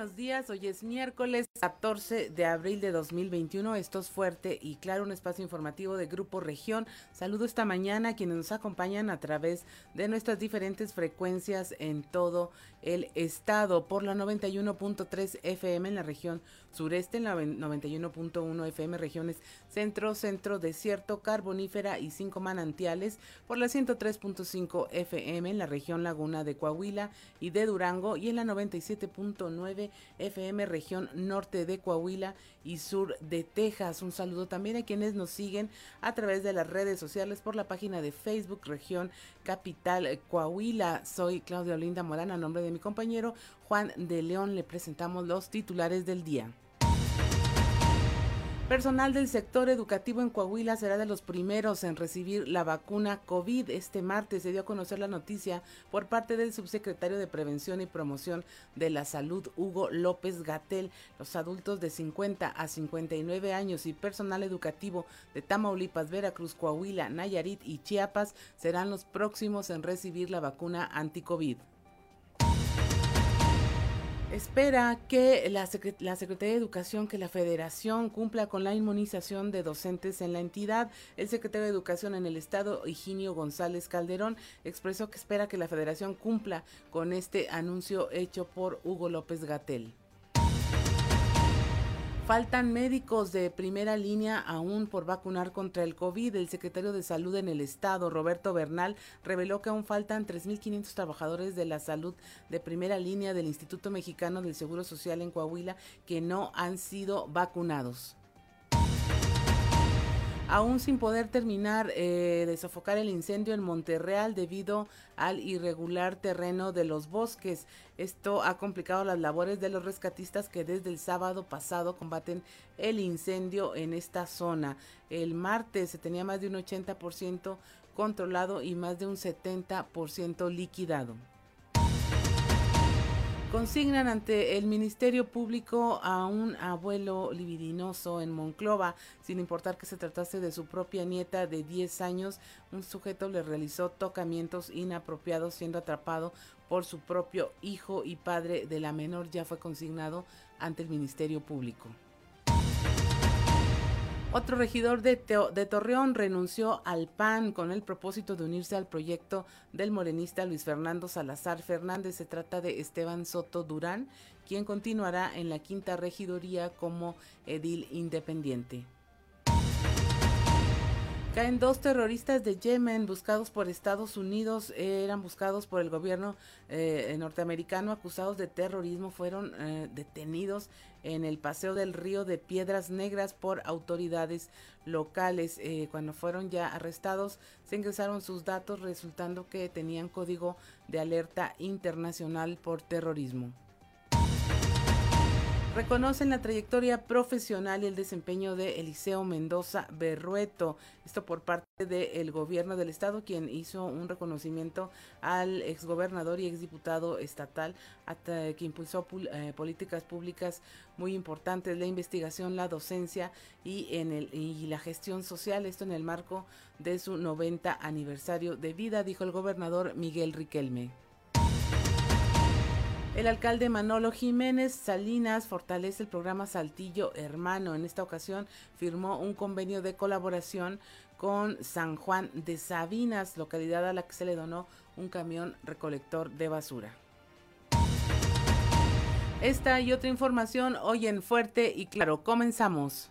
Buenos días, hoy es miércoles 14 de abril de 2021, esto es fuerte y claro, un espacio informativo de Grupo Región. Saludo esta mañana a quienes nos acompañan a través de nuestras diferentes frecuencias en todo el estado por la 91.3 FM en la región sureste, en la 91.1 FM regiones centro, centro, desierto, carbonífera y cinco manantiales, por la 103.5 FM en la región laguna de Coahuila y de Durango y en la 97.9 FM región norte de Coahuila y sur de Texas. Un saludo también a quienes nos siguen a través de las redes sociales por la página de Facebook región capital Coahuila. Soy Claudia Olinda Morán a nombre de mi compañero Juan de León. Le presentamos los titulares del día. Personal del sector educativo en Coahuila será de los primeros en recibir la vacuna COVID. Este martes se dio a conocer la noticia por parte del subsecretario de Prevención y Promoción de la Salud, Hugo López Gatel. Los adultos de 50 a 59 años y personal educativo de Tamaulipas, Veracruz, Coahuila, Nayarit y Chiapas serán los próximos en recibir la vacuna anti-COVID espera que la, Secretaría de Educación, que la Federación cumpla con la inmunización de docentes en la entidad. El secretario de Educación en el Estado, Higinio González Calderón, expresó que espera que la Federación cumpla con este anuncio hecho por Hugo López Gatel. Faltan médicos de primera línea aún por vacunar contra el COVID. El secretario de Salud en el Estado, Roberto Bernal, reveló que aún faltan 3.500 trabajadores de la salud de primera línea del Instituto Mexicano del Seguro Social en Coahuila que no han sido vacunados aún sin poder terminar eh, de sofocar el incendio en Monterreal debido al irregular terreno de los bosques. Esto ha complicado las labores de los rescatistas que desde el sábado pasado combaten el incendio en esta zona. El martes se tenía más de un 80% controlado y más de un 70% liquidado consignan ante el Ministerio Público a un abuelo libidinoso en Monclova, sin importar que se tratase de su propia nieta de 10 años. Un sujeto le realizó tocamientos inapropiados siendo atrapado por su propio hijo y padre de la menor. Ya fue consignado ante el Ministerio Público. Otro regidor de, de, Torreón renunció al PAN con el propósito de unirse al proyecto del morenista Luis Fernando Salazar Fernández. Se trata de Esteban Soto Durán, quien continuará en la quinta regidoría como edil independiente. Caen dos terroristas de Yemen buscados por Estados Unidos, eran buscados por el gobierno eh, norteamericano. Acusados de terrorismo, fueron eh, detenidos en el paseo del río de Piedras Negras por autoridades locales. Eh, cuando fueron ya arrestados, se ingresaron sus datos resultando que tenían código de alerta internacional por terrorismo reconocen la trayectoria profesional y el desempeño de Eliseo Mendoza Berrueto. Esto por parte del gobierno del estado, quien hizo un reconocimiento al exgobernador y exdiputado estatal, que impulsó eh, políticas públicas muy importantes, la investigación, la docencia y, en el, y la gestión social. Esto en el marco de su 90 aniversario de vida, dijo el gobernador Miguel Riquelme. El alcalde Manolo Jiménez Salinas fortalece el programa Saltillo Hermano. En esta ocasión firmó un convenio de colaboración con San Juan de Sabinas, localidad a la que se le donó un camión recolector de basura. Esta y otra información hoy en Fuerte y Claro. Comenzamos.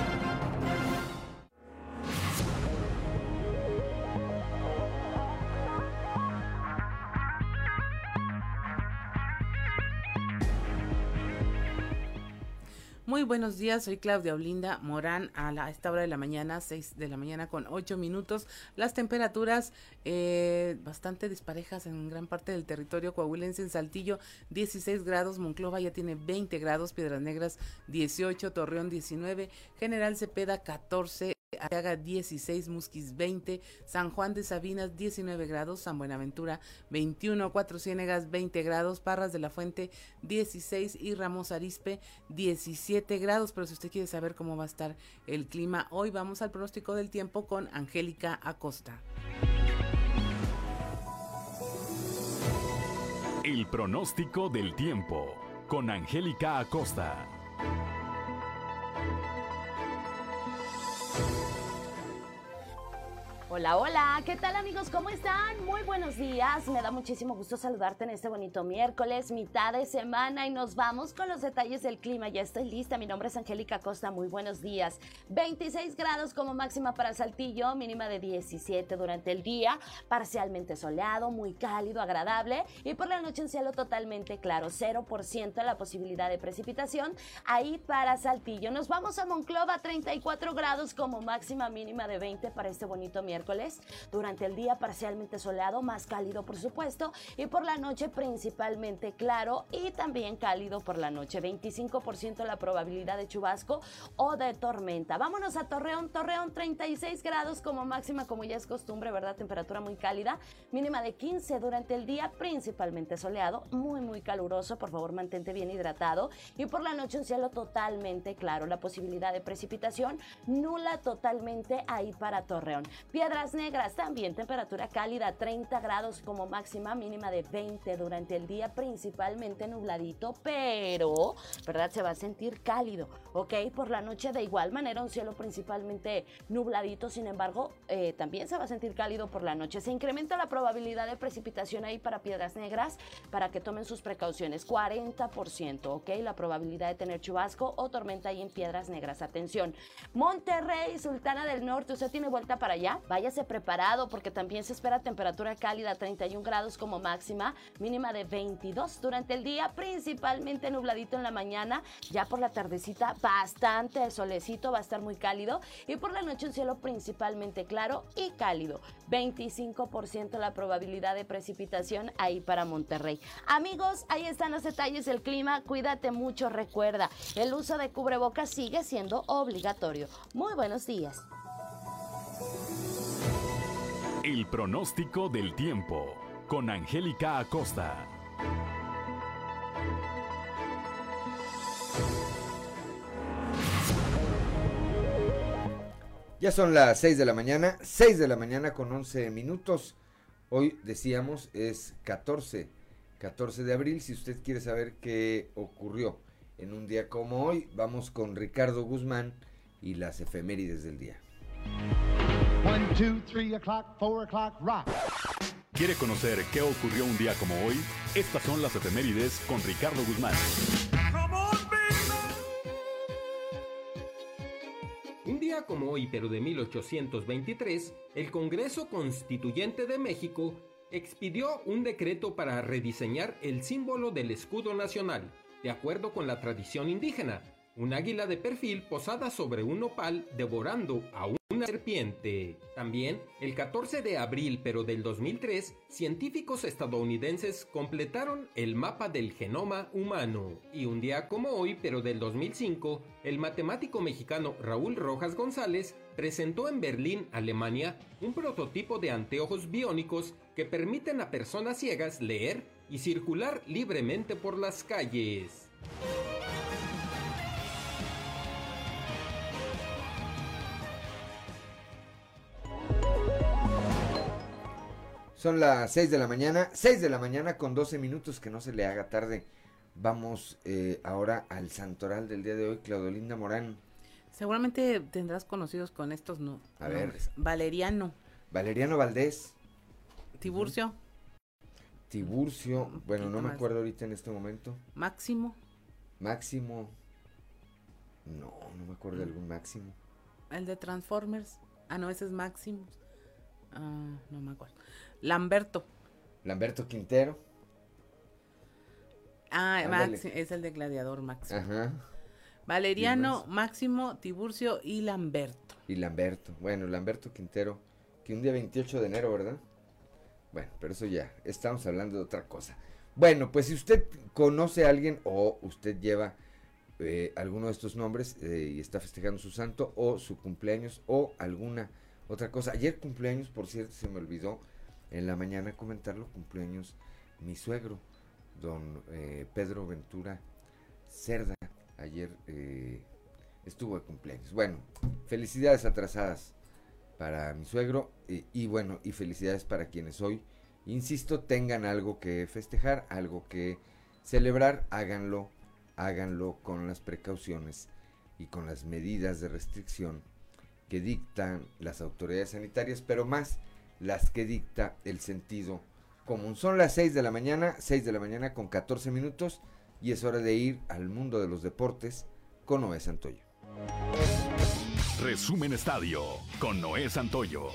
Muy buenos días, soy Claudia Olinda Morán a, la, esta hora de la mañana, 6 de la mañana con 8 minutos. Las temperaturas eh, bastante disparejas en gran parte del territorio coahuilense. En Saltillo 16 grados, Monclova ya tiene 20 grados, Piedras Negras 18, Torreón 19, General Cepeda 14. Haga 16, Musquis 20, San Juan de Sabinas 19 grados, San Buenaventura 21, Cuatro Ciénegas 20 grados, Parras de la Fuente 16 y Ramos Arispe 17 grados. Pero si usted quiere saber cómo va a estar el clima hoy, vamos al pronóstico del tiempo con Angélica Acosta. El pronóstico del tiempo con Angélica Acosta. Hola, hola, ¿qué tal amigos? ¿Cómo están? Muy buenos días. Me da muchísimo gusto saludarte en este bonito miércoles, mitad de semana y nos vamos con los detalles del clima. Ya estoy lista. Mi nombre es Angélica Costa. Muy buenos días. 26 grados como máxima para Saltillo, mínima de 17 durante el día, parcialmente soleado, muy cálido, agradable y por la noche en cielo totalmente claro, 0% la posibilidad de precipitación ahí para Saltillo. Nos vamos a Monclova, 34 grados como máxima mínima de 20 para este bonito miércoles durante el día parcialmente soleado, más cálido por supuesto, y por la noche principalmente claro y también cálido por la noche. 25% la probabilidad de chubasco o de tormenta. Vámonos a Torreón. Torreón 36 grados como máxima, como ya es costumbre, ¿verdad? Temperatura muy cálida, mínima de 15 durante el día, principalmente soleado, muy muy caluroso. Por favor, mantente bien hidratado. Y por la noche un cielo totalmente claro. La posibilidad de precipitación nula totalmente ahí para Torreón. Piedras Negras también temperatura cálida 30 grados como máxima mínima de 20 durante el día principalmente nubladito pero verdad se va a sentir cálido ok por la noche de igual manera un cielo principalmente nubladito sin embargo eh, también se va a sentir cálido por la noche. Se incrementa la probabilidad de precipitación ahí para Piedras Negras para que tomen sus precauciones 40% ok la probabilidad de tener chubasco o tormenta ahí en Piedras Negras. Atención. Monterrey Sultana del Norte usted tiene vuelta para allá váyase preparado porque también se espera temperatura cálida, 31 grados como máxima, mínima de 22 durante el día, principalmente nubladito en la mañana, ya por la tardecita bastante solecito, va a estar muy cálido y por la noche un cielo principalmente claro y cálido, 25% la probabilidad de precipitación ahí para Monterrey. Amigos, ahí están los detalles del clima, cuídate mucho, recuerda, el uso de cubrebocas sigue siendo obligatorio. Muy buenos días. El pronóstico del tiempo con Angélica Acosta. Ya son las 6 de la mañana, 6 de la mañana con 11 minutos. Hoy decíamos es 14, 14 de abril. Si usted quiere saber qué ocurrió en un día como hoy, vamos con Ricardo Guzmán y las efemérides del día. ¿Quiere conocer qué ocurrió un día como hoy? Estas son las efemérides con Ricardo Guzmán. Un día como hoy, pero de 1823, el Congreso Constituyente de México expidió un decreto para rediseñar el símbolo del escudo nacional, de acuerdo con la tradición indígena, un águila de perfil posada sobre un nopal devorando a una serpiente. También, el 14 de abril pero del 2003, científicos estadounidenses completaron el mapa del genoma humano. Y un día como hoy pero del 2005, el matemático mexicano Raúl Rojas González presentó en Berlín, Alemania, un prototipo de anteojos biónicos que permiten a personas ciegas leer y circular libremente por las calles. Son las 6 de la mañana, 6 de la mañana con 12 minutos, que no se le haga tarde. Vamos eh, ahora al santoral del día de hoy, Claudolinda Morán. Seguramente tendrás conocidos con estos no, A ver. nombres. Valeriano, Valeriano Valdés, Tiburcio, Tiburcio, Un bueno, no me más. acuerdo ahorita en este momento. Máximo, Máximo, no, no me acuerdo de algún máximo. el de Transformers. Ah, no, ese es Maximus. Ah, no me acuerdo. Lamberto. Lamberto Quintero, Ah, Ándale. Es el de Gladiador Máximo. ajá. Valeriano, Máximo, Tiburcio y Lamberto. Y Lamberto. Bueno, Lamberto Quintero, que un día 28 de enero, ¿verdad? Bueno, pero eso ya, estamos hablando de otra cosa. Bueno, pues si usted conoce a alguien o usted lleva eh, alguno de estos nombres eh, y está festejando su santo o su cumpleaños o alguna otra cosa. Ayer cumpleaños, por cierto, se me olvidó en la mañana comentarlo, cumpleaños mi suegro, don eh, Pedro Ventura Cerda. Ayer estuvo de cumpleaños. Bueno, felicidades atrasadas para mi suegro y bueno, y felicidades para quienes hoy, insisto, tengan algo que festejar, algo que celebrar, háganlo háganlo con las precauciones y con las medidas de restricción que dictan las autoridades sanitarias, pero más las que dicta el sentido común. Son las 6 de la mañana, 6 de la mañana con 14 minutos y es hora de ir al mundo de los deportes con Noé Santoyo. Resumen Estadio con Noé Santoyo.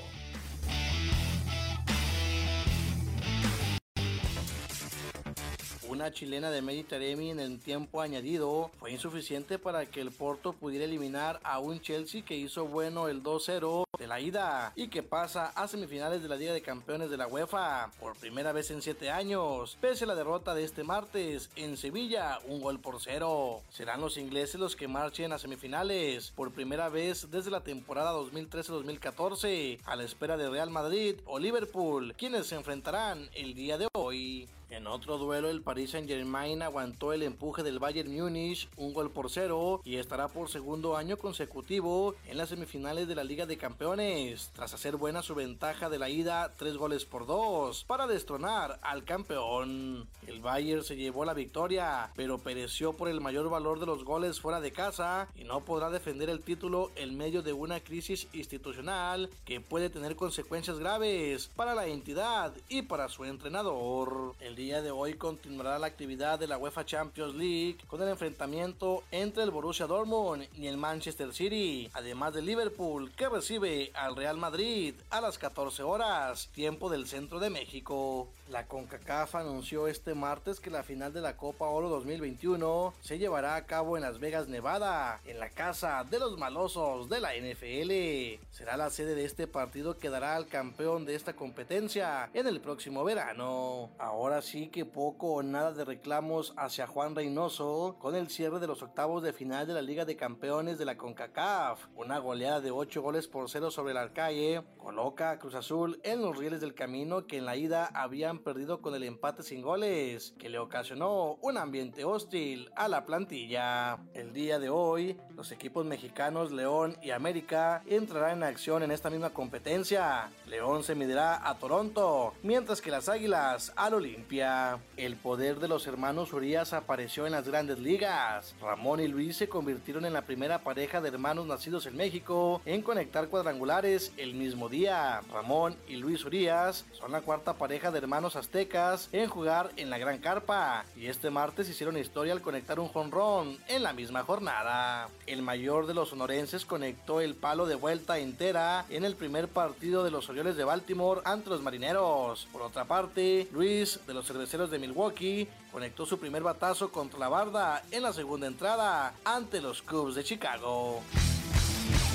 Chilena de Mediterráneo en el tiempo añadido fue insuficiente para que el Porto pudiera eliminar a un Chelsea que hizo bueno el 2-0 de la ida y que pasa a semifinales de la Liga de Campeones de la UEFA por primera vez en 7 años, pese a la derrota de este martes en Sevilla, un gol por cero. Serán los ingleses los que marchen a semifinales por primera vez desde la temporada 2013-2014 a la espera de Real Madrid o Liverpool, quienes se enfrentarán el día de hoy. En otro duelo, el Paris Saint-Germain aguantó el empuje del Bayern Múnich, un gol por cero, y estará por segundo año consecutivo en las semifinales de la Liga de Campeones, tras hacer buena su ventaja de la ida, tres goles por dos, para destronar al campeón. El Bayern se llevó la victoria, pero pereció por el mayor valor de los goles fuera de casa y no podrá defender el título en medio de una crisis institucional que puede tener consecuencias graves para la entidad y para su entrenador. El día de hoy continuará la actividad de la UEFA Champions League con el enfrentamiento entre el Borussia Dortmund y el Manchester City, además de Liverpool que recibe al Real Madrid a las 14 horas, tiempo del centro de México. La CONCACAF anunció este martes que la final de la Copa Oro 2021 se llevará a cabo en Las Vegas, Nevada, en la casa de los malosos de la NFL. Será la sede de este partido que dará al campeón de esta competencia en el próximo verano. Ahora sí que poco o nada de reclamos hacia Juan Reynoso con el cierre de los octavos de final de la Liga de Campeones de la CONCACAF. Una goleada de 8 goles por 0 sobre el Arcaye coloca a Cruz Azul en los rieles del camino que en la ida habían perdido con el empate sin goles, que le ocasionó un ambiente hostil a la plantilla. El día de hoy, los equipos mexicanos León y América entrarán en acción en esta misma competencia. León se medirá a Toronto, mientras que las Águilas al Olimpia. El poder de los hermanos Urias apareció en las grandes ligas. Ramón y Luis se convirtieron en la primera pareja de hermanos nacidos en México en conectar cuadrangulares el mismo día. Ramón y Luis Urias son la cuarta pareja de hermanos aztecas en jugar en la Gran Carpa y este martes hicieron historia al conectar un jonrón en la misma jornada. El mayor de los sonorenses conectó el palo de vuelta entera en el primer partido de los Orioles de Baltimore ante los Marineros. Por otra parte, Luis de los Cerveceros de Milwaukee conectó su primer batazo contra la barda en la segunda entrada ante los Cubs de Chicago.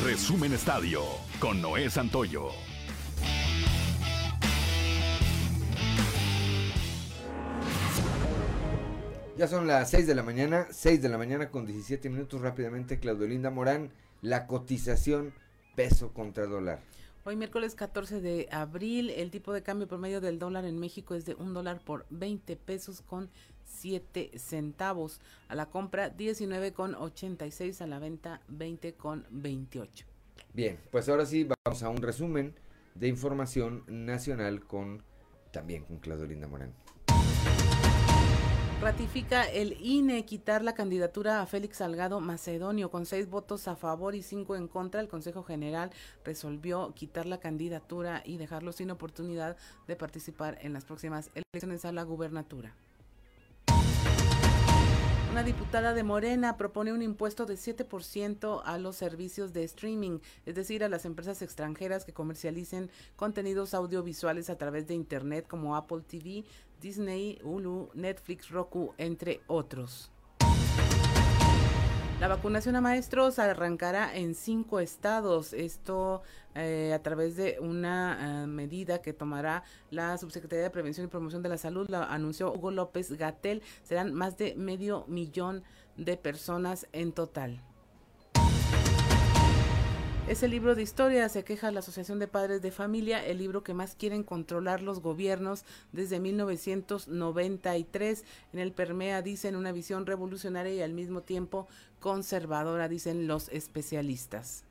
Resumen Estadio con Noé Santoyo. Ya son las 6 de la mañana, 6 de la mañana con 17 minutos rápidamente. Claudio Linda Morán, la cotización peso contra dólar. Hoy miércoles 14 de abril, el tipo de cambio promedio del dólar en México es de un dólar por 20 pesos con 7 centavos. A la compra 19 con 86, a la venta 20 con 28. Bien, pues ahora sí vamos a un resumen de información nacional con también con Claudio Linda Morán. Ratifica el INE quitar la candidatura a Félix Salgado Macedonio con seis votos a favor y cinco en contra. El Consejo General resolvió quitar la candidatura y dejarlo sin oportunidad de participar en las próximas elecciones a la gubernatura. Una diputada de Morena propone un impuesto de 7% a los servicios de streaming, es decir, a las empresas extranjeras que comercialicen contenidos audiovisuales a través de Internet como Apple TV, Disney, Hulu, Netflix, Roku, entre otros. La vacunación a maestros arrancará en cinco estados. Esto eh, a través de una eh, medida que tomará la Subsecretaría de Prevención y Promoción de la Salud, la anunció Hugo López Gatel. Serán más de medio millón de personas en total. Ese libro de historia se queja la Asociación de Padres de Familia, el libro que más quieren controlar los gobiernos desde 1993. En el Permea dicen una visión revolucionaria y al mismo tiempo conservadora, dicen los especialistas.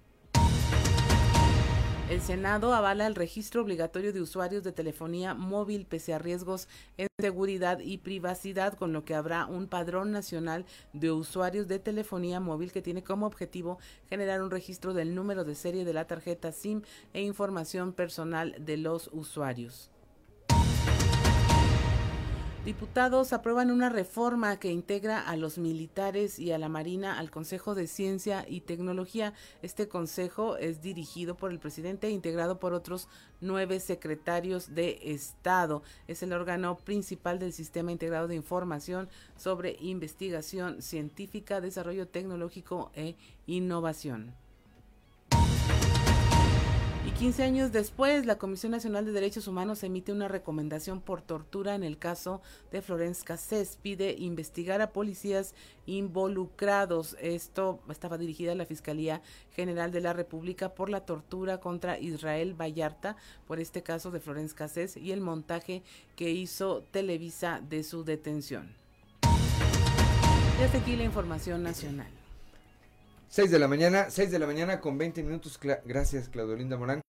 El Senado avala el registro obligatorio de usuarios de telefonía móvil pese a riesgos en seguridad y privacidad, con lo que habrá un padrón nacional de usuarios de telefonía móvil que tiene como objetivo generar un registro del número de serie de la tarjeta SIM e información personal de los usuarios. Diputados aprueban una reforma que integra a los militares y a la Marina al Consejo de Ciencia y Tecnología. Este consejo es dirigido por el presidente e integrado por otros nueve secretarios de Estado. Es el órgano principal del Sistema Integrado de Información sobre Investigación Científica, Desarrollo Tecnológico e Innovación. Y 15 años después, la Comisión Nacional de Derechos Humanos emite una recomendación por tortura en el caso de Florence Cassés. Pide investigar a policías involucrados. Esto estaba dirigida a la Fiscalía General de la República por la tortura contra Israel Vallarta por este caso de Florence Cassés y el montaje que hizo Televisa de su detención. Y hasta aquí la información nacional. 6 de la mañana, 6 de la mañana con 20 minutos. gracias, Claudolinda Morán.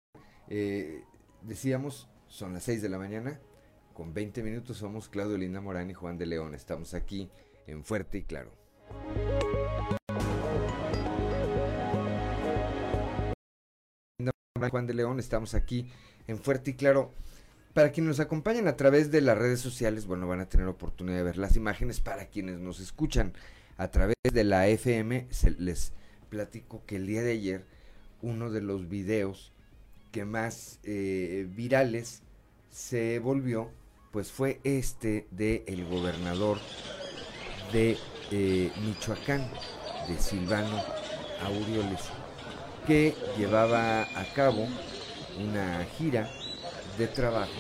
Eh, decíamos, son las 6 de la mañana, con 20 minutos somos Claudio Linda Morán y Juan de León. Estamos aquí en Fuerte y Claro. Juan de León, estamos aquí en Fuerte y Claro. Para quienes nos acompañan a través de las redes sociales, bueno, van a tener oportunidad de ver las imágenes. Para quienes nos escuchan a través de la FM, se les platico que el día de ayer uno de los videos que más eh, virales se volvió, pues fue este de el gobernador de eh, Michoacán, de Silvano Aureoles, que llevaba a cabo una gira de trabajo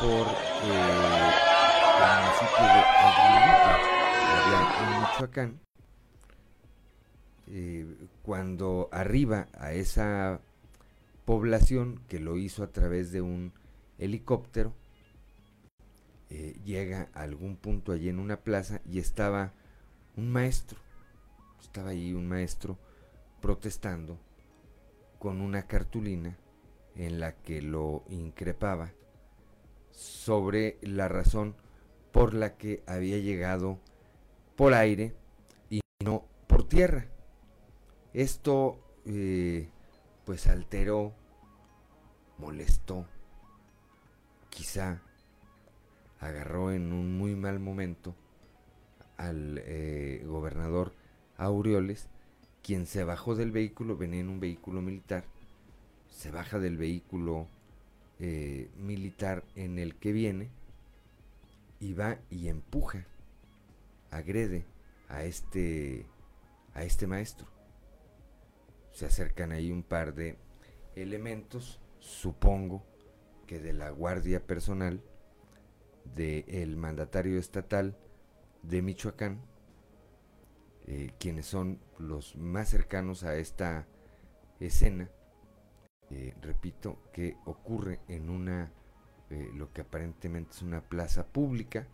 por eh, el municipio de Aguililla, allá en Michoacán, cuando arriba a esa población que lo hizo a través de un helicóptero, eh, llega a algún punto allí en una plaza y estaba un maestro, estaba allí un maestro protestando con una cartulina en la que lo increpaba sobre la razón por la que había llegado por aire y no por tierra. Esto eh, pues alteró, molestó, quizá agarró en un muy mal momento al eh, gobernador Aureoles, quien se bajó del vehículo, venía en un vehículo militar, se baja del vehículo eh, militar en el que viene y va y empuja, agrede a este, a este maestro. Se acercan ahí un par de elementos, supongo que de la Guardia Personal del mandatario estatal de Michoacán, eh, quienes son los más cercanos a esta escena, eh, repito, que ocurre en una, eh, lo que aparentemente es una plaza pública,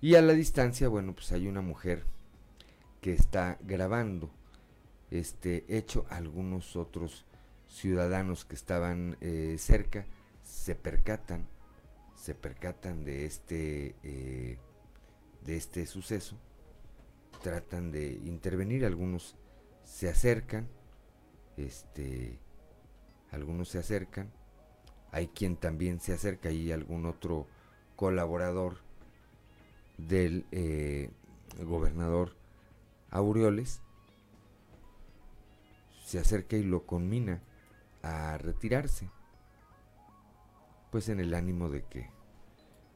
y a la distancia, bueno, pues hay una mujer que está grabando este hecho. Algunos otros ciudadanos que estaban eh, cerca se percatan, se percatan de este, eh, de este suceso, tratan de intervenir, algunos se acercan, este, algunos se acercan, hay quien también se acerca y algún otro colaborador del eh, gobernador Aureoles se acerca y lo conmina a retirarse, pues en el ánimo de que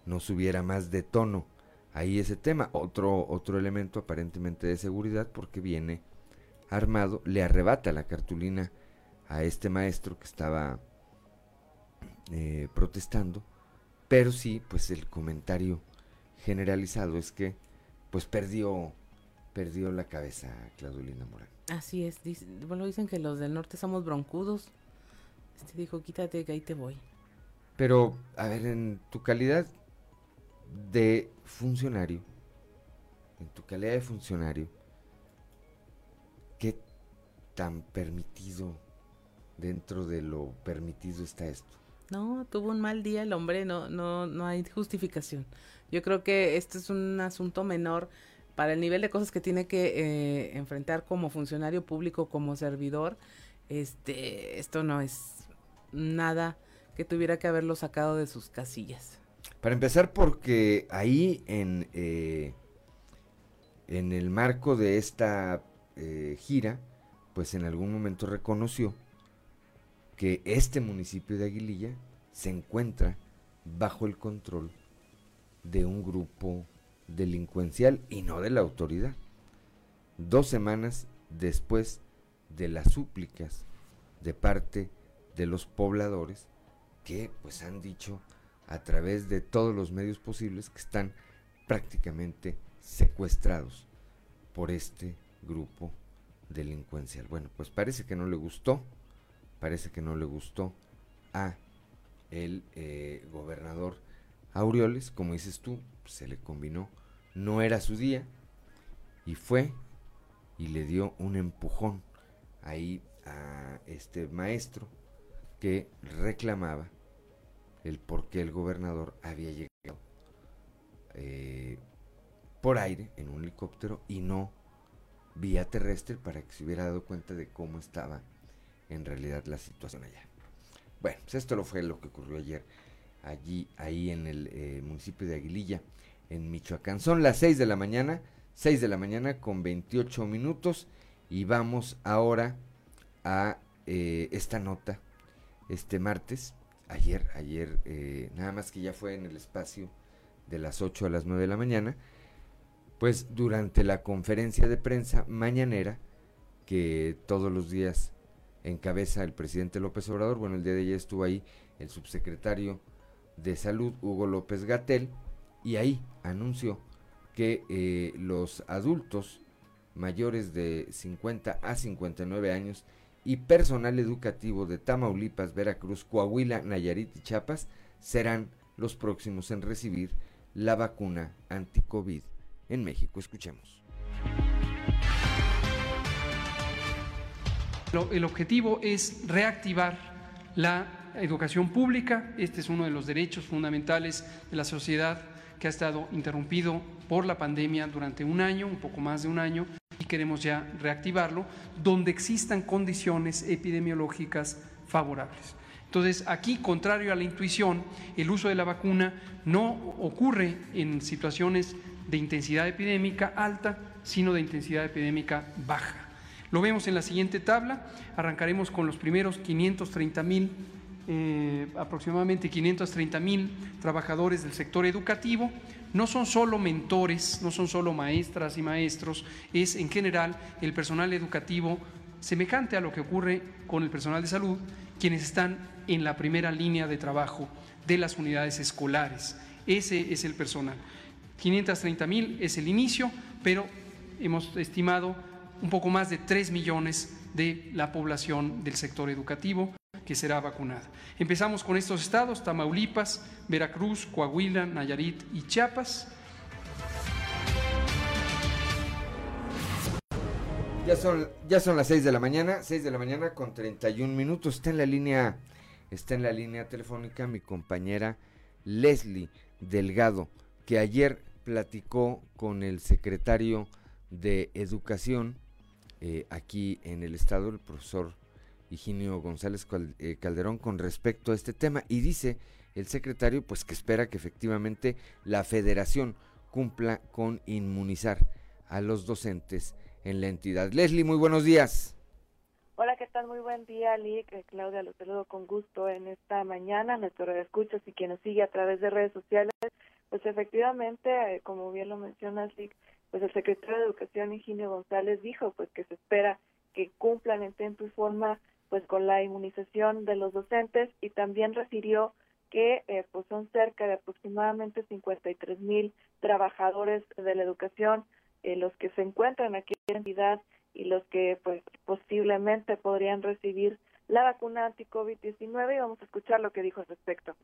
no subiera más de tono ahí ese tema. Otro, otro elemento aparentemente de seguridad porque viene armado, le arrebata la cartulina a este maestro que estaba eh, protestando, pero sí, pues el comentario generalizado es que pues perdió, perdió la cabeza Claudelina Morán. Así es, bueno, dicen que los del norte somos broncudos. Este dijo, quítate que ahí te voy. Pero, a ver, en tu calidad de funcionario, en tu calidad de funcionario, ¿qué tan permitido dentro de lo permitido está esto? No, tuvo un mal día el hombre, no, no, no hay justificación. Yo creo que este es un asunto menor para el nivel de cosas que tiene que eh, enfrentar como funcionario público, como servidor. Este, esto no es nada que tuviera que haberlo sacado de sus casillas. Para empezar, porque ahí en, eh, en el marco de esta eh, gira, pues en algún momento reconoció que este municipio de Aguililla se encuentra bajo el control de un grupo delincuencial y no de la autoridad. Dos semanas después de las súplicas de parte de los pobladores que pues han dicho a través de todos los medios posibles que están prácticamente secuestrados por este grupo delincuencial. Bueno, pues parece que no le gustó, parece que no le gustó a el eh, gobernador Aureoles, como dices tú, se le combinó, no era su día, y fue y le dio un empujón ahí a este maestro que reclamaba el por qué el gobernador había llegado eh, por aire en un helicóptero y no vía terrestre para que se hubiera dado cuenta de cómo estaba en realidad la situación allá. Bueno, pues esto lo fue lo que ocurrió ayer allí, ahí en el eh, municipio de Aguililla, en Michoacán. Son las 6 de la mañana, 6 de la mañana con 28 minutos y vamos ahora a eh, esta nota este martes, ayer, ayer, eh, nada más que ya fue en el espacio de las 8 a las 9 de la mañana, pues durante la conferencia de prensa mañanera, que todos los días encabeza el presidente López Obrador, bueno, el día de ayer estuvo ahí el subsecretario de Salud, Hugo López Gatel, y ahí anunció que eh, los adultos mayores de 50 a 59 años y personal educativo de Tamaulipas, Veracruz, Coahuila, Nayarit y Chiapas serán los próximos en recibir la vacuna anti-COVID en México. Escuchemos. El objetivo es reactivar la educación pública. Este es uno de los derechos fundamentales de la sociedad que ha estado interrumpido por la pandemia durante un año, un poco más de un año, queremos ya reactivarlo, donde existan condiciones epidemiológicas favorables. Entonces, aquí, contrario a la intuición, el uso de la vacuna no ocurre en situaciones de intensidad epidémica alta, sino de intensidad epidémica baja. Lo vemos en la siguiente tabla, arrancaremos con los primeros 530 mil, eh, aproximadamente 530 mil trabajadores del sector educativo, no son solo mentores, no son solo maestras y maestros, es en general el personal educativo semejante a lo que ocurre con el personal de salud, quienes están en la primera línea de trabajo de las unidades escolares. Ese es el personal. 530 mil es el inicio, pero hemos estimado un poco más de 3 millones de la población del sector educativo que será vacunada. Empezamos con estos estados, Tamaulipas, Veracruz, Coahuila, Nayarit y Chiapas. Ya son, ya son las 6 de la mañana, 6 de la mañana con 31 minutos. Está en la línea, está en la línea telefónica mi compañera Leslie Delgado, que ayer platicó con el secretario de Educación eh, aquí en el estado, el profesor Higinio González eh, Calderón con respecto a este tema y dice el secretario pues que espera que efectivamente la federación cumpla con inmunizar a los docentes en la entidad. Leslie, muy buenos días. Hola, ¿qué tal? Muy buen día, Lick. Claudia, los saludo con gusto en esta mañana. Nuestro escuchas y quien nos sigue a través de redes sociales, pues efectivamente, eh, como bien lo menciona Lick, pues el secretario de Educación, Ingenio González, dijo pues que se espera que cumplan en tiempo y forma pues con la inmunización de los docentes y también refirió que eh, pues son cerca de aproximadamente 53 mil trabajadores de la educación eh, los que se encuentran aquí en la entidad y los que pues posiblemente podrían recibir la vacuna anti-COVID-19 y vamos a escuchar lo que dijo al respecto.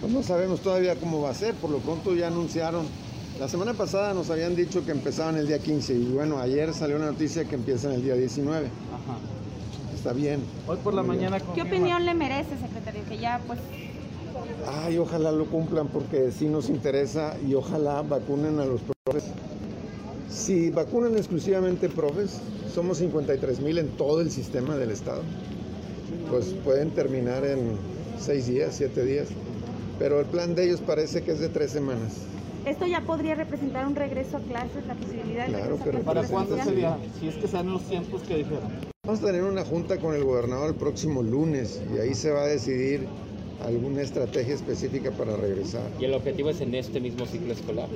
Pues no sabemos todavía cómo va a ser, por lo pronto ya anunciaron. La semana pasada nos habían dicho que empezaban el día 15 y bueno, ayer salió una noticia que empiezan el día 19. Ajá. Está bien. Hoy por la mañana. ¿Qué opinión le merece, secretario? Que ya pues... Ay, ojalá lo cumplan porque sí nos interesa y ojalá vacunen a los profes. Si vacunan exclusivamente profes, somos 53 mil en todo el sistema del Estado. Pues pueden terminar en seis días, siete días pero el plan de ellos parece que es de tres semanas. ¿Esto ya podría representar un regreso a clases, la posibilidad de claro, pero ¿Para cuándo sería? Si es que sean los tiempos que dijeron. Vamos a tener una junta con el gobernador el próximo lunes y ahí se va a decidir alguna estrategia específica para regresar. ¿Y el objetivo es en este mismo ciclo escolar?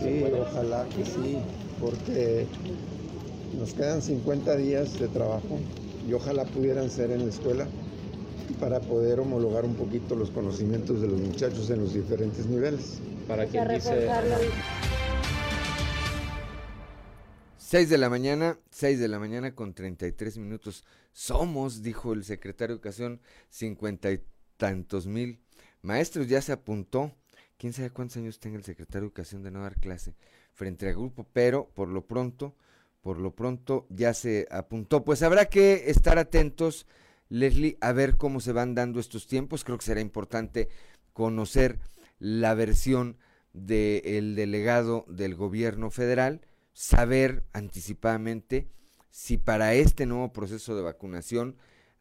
Sí, ojalá que sí, porque nos quedan 50 días de trabajo y ojalá pudieran ser en la escuela para poder homologar un poquito los conocimientos de los muchachos en los diferentes niveles. Para quien dice... 6 de la mañana, 6 de la mañana con 33 minutos. Somos, dijo el secretario de Educación, cincuenta y tantos mil maestros. Ya se apuntó. Quién sabe cuántos años tenga el secretario de Educación de no dar clase frente al grupo, pero por lo pronto, por lo pronto ya se apuntó. Pues habrá que estar atentos Leslie, a ver cómo se van dando estos tiempos. Creo que será importante conocer la versión del delegado del gobierno federal, saber anticipadamente si para este nuevo proceso de vacunación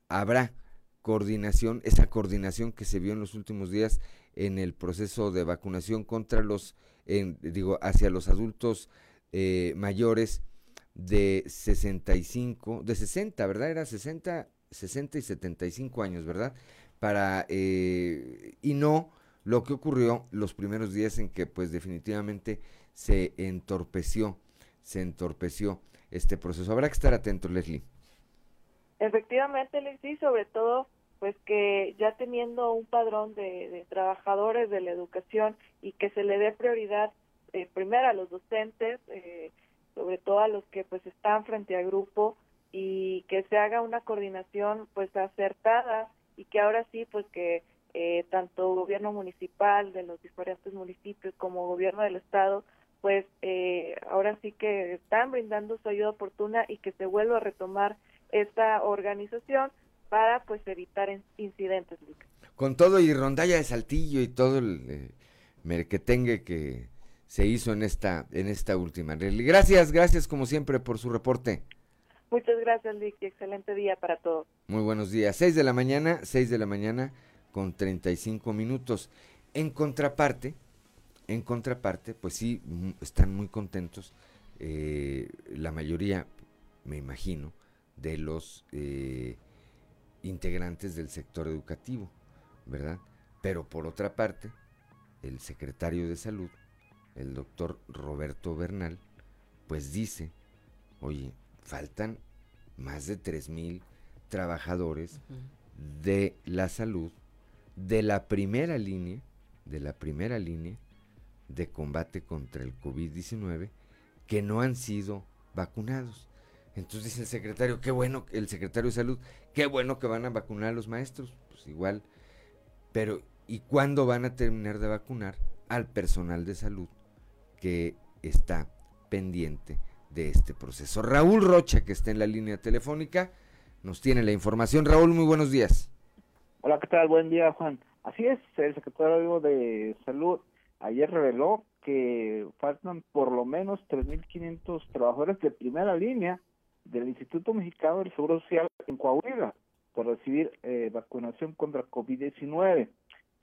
habrá coordinación, esa coordinación que se vio en los últimos días en el proceso de vacunación contra los, digo, hacia los adultos eh, mayores de 65, de 60, ¿verdad? Era 60 60 y 75 años, ¿verdad? Para, eh, y no lo que ocurrió los primeros días en que pues definitivamente se entorpeció, se entorpeció este proceso. Habrá que estar atentos, Leslie. Efectivamente, Leslie, sobre todo pues que ya teniendo un padrón de, trabajadores de la educación y que se le dé prioridad eh, primero a los docentes, eh, sobre todo a los que pues están frente al grupo, y que se haga una coordinación pues acertada y que ahora sí pues que eh, tanto gobierno municipal de los diferentes municipios como gobierno del estado pues eh, ahora sí que están brindando su ayuda oportuna y que se vuelva a retomar esta organización para pues evitar incidentes. Con todo y rondalla de Saltillo y todo el eh, que tenga que se hizo en esta en esta última. Gracias, gracias como siempre por su reporte. Muchas gracias, Lick, excelente día para todos. Muy buenos días. 6 de la mañana, 6 de la mañana con 35 minutos. En contraparte, en contraparte, pues sí, están muy contentos eh, la mayoría, me imagino, de los eh, integrantes del sector educativo, ¿verdad? Pero por otra parte, el secretario de salud, el doctor Roberto Bernal, pues dice, oye, faltan más de 3.000 trabajadores de la salud de la primera línea, de la primera línea de combate contra el COVID-19 que no han sido vacunados. Entonces dice el secretario, qué bueno, el secretario de salud, qué bueno que van a vacunar a los maestros. Pues igual, pero ¿y cuándo van a terminar de vacunar al personal de salud que está pendiente de este proceso. Raúl Rocha, que está en la línea telefónica, nos tiene la información. Raúl, muy buenos días. Hola, ¿qué tal? Buen día, Juan. Así es, el secretario de Salud ayer reveló que faltan por lo menos 3.500 trabajadores de primera línea del Instituto Mexicano del Seguro Social en Coahuila por recibir eh, vacunación contra COVID-19.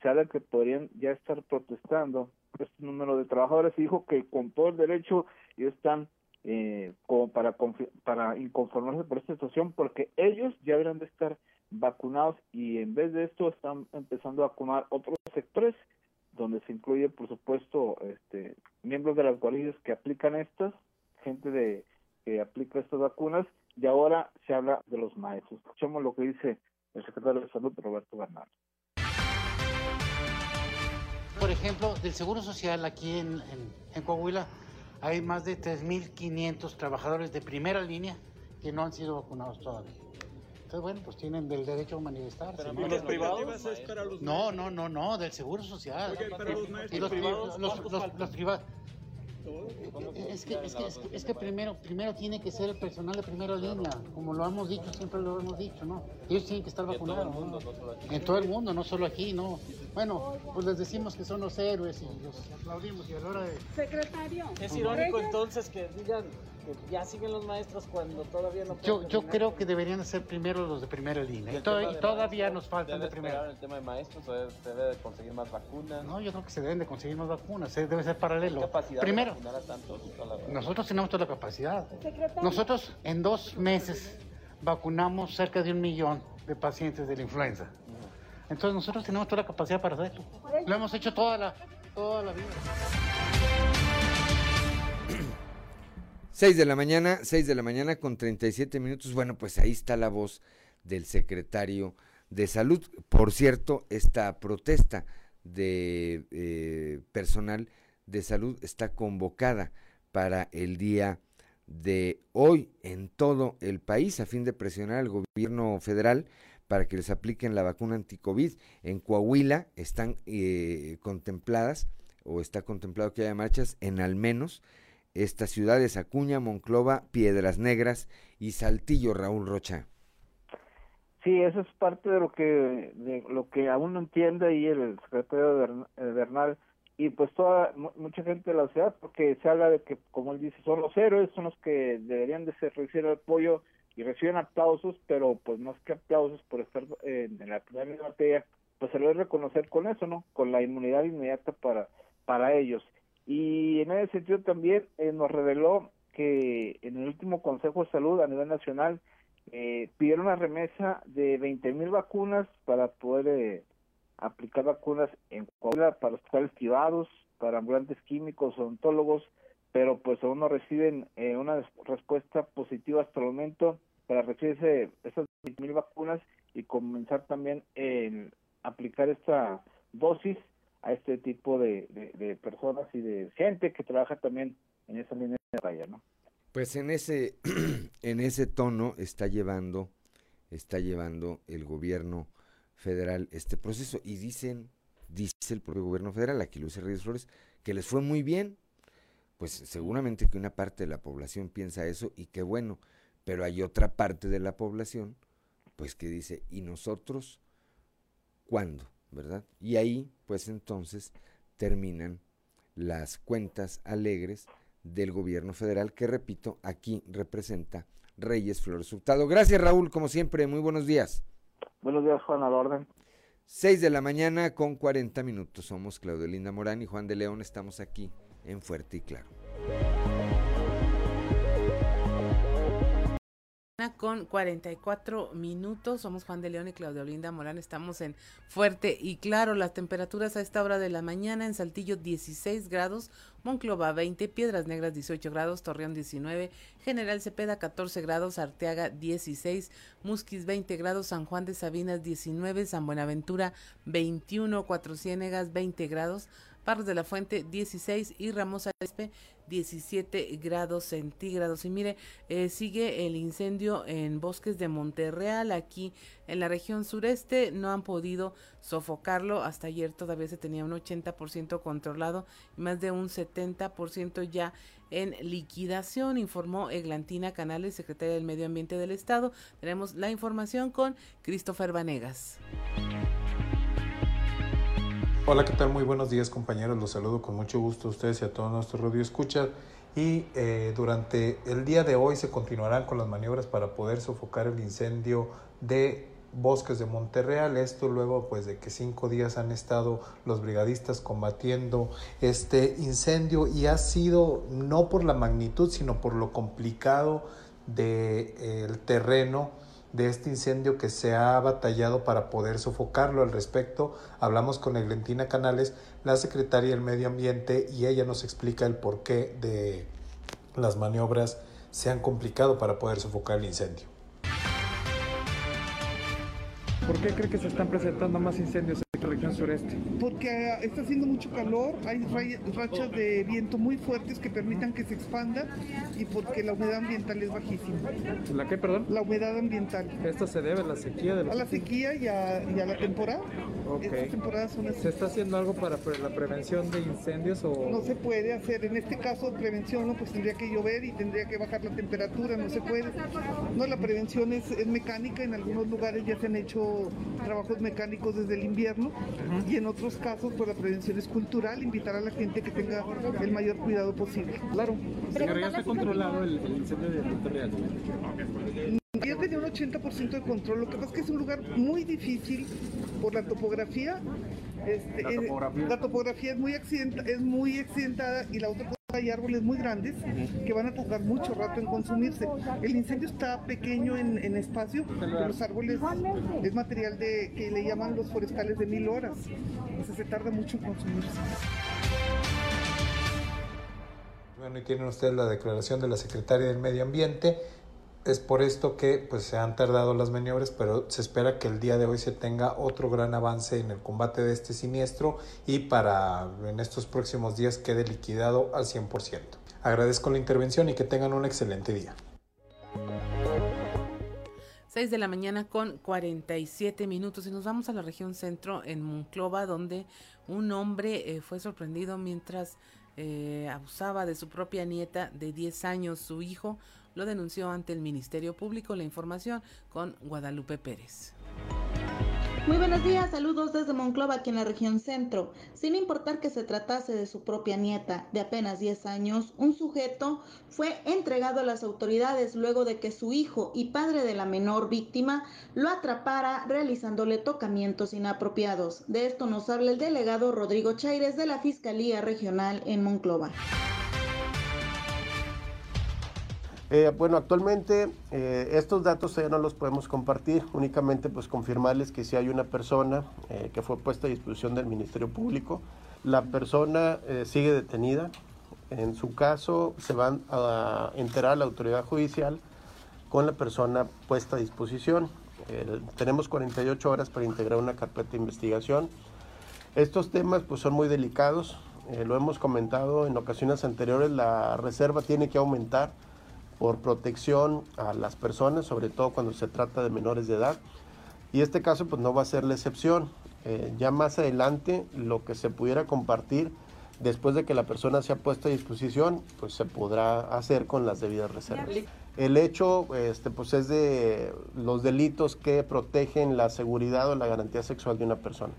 Se habla que podrían ya estar protestando este número de trabajadores y dijo que con todo el derecho ellos están eh, como para, para inconformarse por esta situación, porque ellos ya deberán de estar vacunados y en vez de esto están empezando a vacunar otros sectores donde se incluye por supuesto este miembros de las guardias que aplican estas gente de que aplica estas vacunas y ahora se habla de los maestros. Escuchemos lo que dice el secretario de salud Roberto Bernal. Por ejemplo del seguro social aquí en Coahuila hay más de 3.500 trabajadores de primera línea que no han sido vacunados todavía entonces, bueno, pues tienen el derecho a manifestarse. Pero ¿no? los privados es para los No, no, no, no, del Seguro Social. Oye, para los Y maestros los, privados, los, ¿cuántos los- los privados. Es que, es, que, es, que, es que primero, primero tiene que ser el personal de primera línea, como lo hemos dicho, siempre lo hemos dicho, ¿no? Ellos tienen que estar vacunados. ¿no? En todo el mundo, no solo aquí, ¿no? Bueno, pues les decimos que son los héroes y los aplaudimos y a la hora de... Secretario. Es irónico entonces que digan que ya siguen los maestros cuando todavía no Yo, pueden yo creo que deberían ser primero los de primera línea. Y, to- todavía maestros, nos faltan de ¿Debe esperar primera. el tema de maestros o debe, debe de conseguir más vacunas? No, yo creo que se deben de conseguir más vacunas, eh, debe ser paralelo. capacidad Primero, de a tantos? Nosotros tenemos toda la capacidad. Secretario. Nosotros en dos meses vacunamos cerca de un millón de pacientes de la influenza. Entonces nosotros tenemos toda la capacidad para hacerlo. Lo hemos hecho toda la, toda la vida. 6 de la mañana, 6 de la mañana con 37 minutos. Bueno, pues ahí está la voz del secretario de salud. Por cierto, esta protesta de eh, personal de salud está convocada para el día de hoy en todo el país a fin de presionar al gobierno federal para que les apliquen la vacuna anticovid. En Coahuila están eh, contempladas o está contemplado que haya marchas en al menos estas ciudades Acuña, Monclova, Piedras Negras y Saltillo, Raúl Rocha. Sí, eso es parte de lo que de lo que aún no entiende ahí el secretario eh, Bernal y pues toda mu- mucha gente de la ciudad porque se habla de que como él dice son los héroes, son los que deberían de recibir apoyo y reciben aplausos, pero pues más que aplausos por estar eh, en la primera batalla, pues se lo debe reconocer con eso, ¿no? Con la inmunidad inmediata para para ellos. Y en ese sentido también eh, nos reveló que en el último Consejo de Salud a nivel nacional eh, pidieron una remesa de 20 mil vacunas para poder eh, aplicar vacunas en Coahuila para hospitales privados, para ambulantes químicos, odontólogos, pero pues aún no reciben eh, una respuesta positiva hasta el momento para recibirse esas 20 mil vacunas y comenzar también en aplicar esta dosis a este tipo de, de, personas y de gente que trabaja también en esa línea de raya, ¿no? Pues en ese, en ese tono está llevando, está llevando el gobierno federal este proceso. Y dicen, dice el propio gobierno federal, aquí Luis Reyes Flores, que les fue muy bien. Pues seguramente que una parte de la población piensa eso y qué bueno, pero hay otra parte de la población, pues que dice, ¿y nosotros cuándo? ¿Verdad? Y ahí, pues entonces, terminan las cuentas alegres del gobierno federal, que repito, aquí representa Reyes Flores Hurtado. Gracias Raúl, como siempre, muy buenos días. Buenos días, Juan, a la orden. 6 de la mañana con 40 minutos. Somos Claudio Linda Morán y Juan de León. Estamos aquí en Fuerte y Claro. Con 44 minutos, somos Juan de León y Claudia Olinda Morán, estamos en Fuerte y Claro, las temperaturas a esta hora de la mañana en Saltillo 16 grados, Monclova 20, Piedras Negras 18 grados, Torreón 19, General Cepeda 14 grados, Arteaga 16, Musquis 20 grados, San Juan de Sabinas 19, San Buenaventura 21, Cuatro Ciénegas 20 grados, Parros de la Fuente 16 y Ramos Arizpe 17 grados centígrados. Y mire, eh, sigue el incendio en bosques de Monterreal, aquí en la región sureste. No han podido sofocarlo. Hasta ayer todavía se tenía un 80% controlado y más de un 70% ya en liquidación, informó Eglantina Canales, secretaria del Medio Ambiente del Estado. Tenemos la información con Christopher Vanegas. Hola, ¿qué tal? Muy buenos días compañeros, los saludo con mucho gusto a ustedes y a todos nuestros radio escuchas y eh, durante el día de hoy se continuarán con las maniobras para poder sofocar el incendio de bosques de Monterreal, esto luego pues de que cinco días han estado los brigadistas combatiendo este incendio y ha sido no por la magnitud sino por lo complicado del de, eh, terreno de este incendio que se ha batallado para poder sofocarlo. Al respecto, hablamos con Eglentina Canales, la secretaria del Medio Ambiente, y ella nos explica el porqué de las maniobras se han complicado para poder sofocar el incendio. ¿Por qué cree que se están presentando más incendios en la región sureste? Porque está haciendo mucho calor, hay rachas de viento muy fuertes que permitan que se expanda y porque la humedad ambiental es bajísima. ¿La qué, perdón? La humedad ambiental. ¿Esto se debe a la sequía? De los... A la sequía y a, y a la temporada. Okay. Estas temporadas son así. ¿Se está haciendo algo para la prevención de incendios o...? No se puede hacer. En este caso, prevención, ¿no? pues tendría que llover y tendría que bajar la temperatura, no se puede. No, la prevención es, es mecánica, en algunos lugares ya se han hecho trabajos mecánicos desde el invierno y en otros casos pues la prevención es cultural, invitar a la gente que tenga el mayor cuidado posible. Claro. Señora, ¿ya está controlado el, el incendio de Monterrey? Ya tenía un 80% de control, lo que pasa es que es un lugar muy difícil por la topografía. Este, la, topografía. la topografía es muy, accidenta, es muy accidentada y la otra cosa hay árboles muy grandes que van a tardar mucho rato en consumirse. El incendio está pequeño en, en espacio, pero los árboles es material de que le llaman los forestales de mil horas. Entonces se tarda mucho en consumirse. Bueno, y tienen ustedes la declaración de la Secretaria del Medio Ambiente es por esto que pues, se han tardado las maniobras, pero se espera que el día de hoy se tenga otro gran avance en el combate de este siniestro y para en estos próximos días quede liquidado al 100%. Agradezco la intervención y que tengan un excelente día. 6 de la mañana con 47 minutos y nos vamos a la región centro en Monclova donde un hombre eh, fue sorprendido mientras eh, abusaba de su propia nieta de 10 años. Su hijo lo denunció ante el Ministerio Público. La información con Guadalupe Pérez. Muy buenos días, saludos desde Monclova, aquí en la región centro. Sin importar que se tratase de su propia nieta de apenas 10 años, un sujeto fue entregado a las autoridades luego de que su hijo y padre de la menor víctima lo atrapara realizándole tocamientos inapropiados. De esto nos habla el delegado Rodrigo Chaires de la Fiscalía Regional en Monclova. Eh, bueno, actualmente eh, estos datos ya no los podemos compartir, únicamente pues confirmarles que si hay una persona eh, que fue puesta a disposición del Ministerio Público, la persona sigue detenida, en su caso se van a enterar la autoridad judicial con la persona puesta a disposición. tenemos 48 horas para integrar una carpeta de investigación. Estos temas pues son muy delicados, lo hemos comentado en ocasiones anteriores, la reserva tiene que aumentar por protección a las personas, sobre todo cuando se trata de menores de edad. Y este caso pues no va a ser la excepción. Eh, ya más adelante lo que se pudiera compartir después de que la persona se ha puesto a disposición, pues se podrá hacer con las debidas reservas. El hecho este, pues es de los delitos que protegen la seguridad o la garantía sexual de una persona.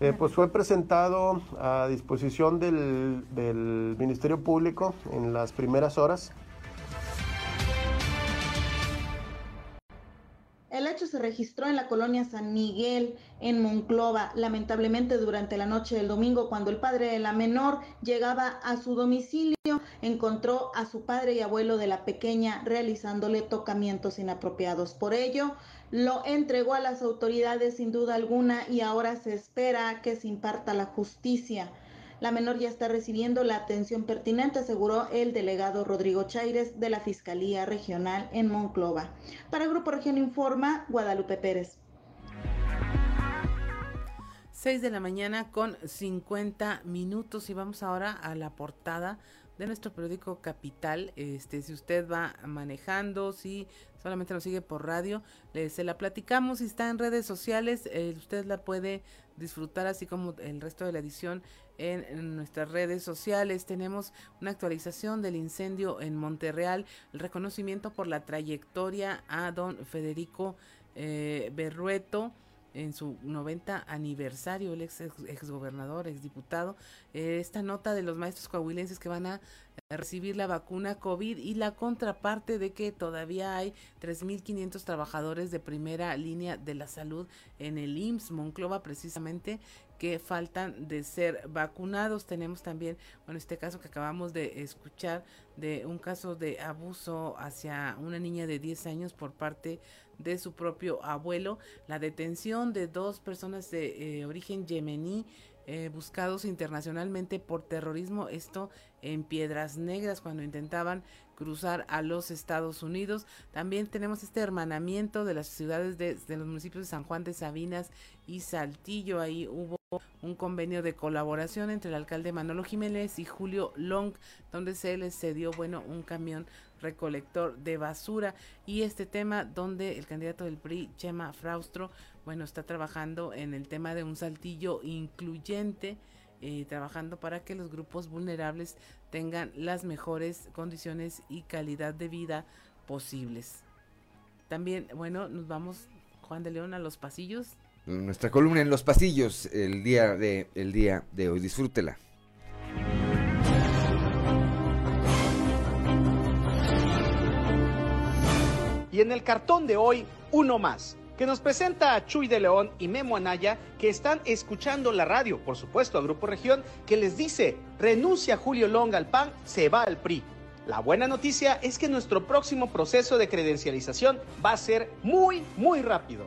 Eh, pues fue presentado a disposición del, del Ministerio Público en las primeras horas El hecho se registró en la colonia San Miguel, en Monclova, lamentablemente durante la noche del domingo, cuando el padre de la menor llegaba a su domicilio, encontró a su padre y abuelo de la pequeña realizándole tocamientos inapropiados. Por ello, lo entregó a las autoridades sin duda alguna y ahora se espera que se imparta la justicia. La menor ya está recibiendo la atención pertinente, aseguró el delegado Rodrigo Chaires de la Fiscalía Regional en Monclova. Para Grupo Región Informa, Guadalupe Pérez. 6 de la mañana con 50 minutos y vamos ahora a la portada de nuestro periódico Capital. Este, si usted va manejando, si solamente nos sigue por radio, se la platicamos. Si está en redes sociales, eh, usted la puede disfrutar así como el resto de la edición en, nuestras redes sociales. Tenemos una actualización del incendio en Monterreal, el reconocimiento por la trayectoria a don Federico eh, Berrueto en su 90 aniversario, el ex, ex gobernador, ex diputado, eh, esta nota de los maestros coahuilenses que van a recibir la vacuna COVID y la contraparte de que todavía hay 3.500 trabajadores de primera línea de la salud en el IMSS Monclova precisamente que faltan de ser vacunados. Tenemos también, bueno, este caso que acabamos de escuchar de un caso de abuso hacia una niña de 10 años por parte de su propio abuelo, la detención de dos personas de eh, origen yemení eh, buscados internacionalmente por terrorismo, esto en Piedras Negras cuando intentaban cruzar a los Estados Unidos. También tenemos este hermanamiento de las ciudades de, de los municipios de San Juan de Sabinas y Saltillo. Ahí hubo un convenio de colaboración entre el alcalde Manolo Jiménez y Julio Long, donde se les cedió, bueno, un camión recolector de basura y este tema donde el candidato del PRI, Chema Fraustro, bueno, está trabajando en el tema de un saltillo incluyente, eh, trabajando para que los grupos vulnerables tengan las mejores condiciones y calidad de vida posibles. También, bueno, nos vamos, Juan de León, a los pasillos. Nuestra columna en los pasillos el día de, el día de hoy. Disfrútela. Y en el cartón de hoy, uno más, que nos presenta a Chuy de León y Memo Anaya, que están escuchando la radio, por supuesto, a Grupo Región, que les dice, renuncia Julio Longa al PAN, se va al PRI. La buena noticia es que nuestro próximo proceso de credencialización va a ser muy, muy rápido.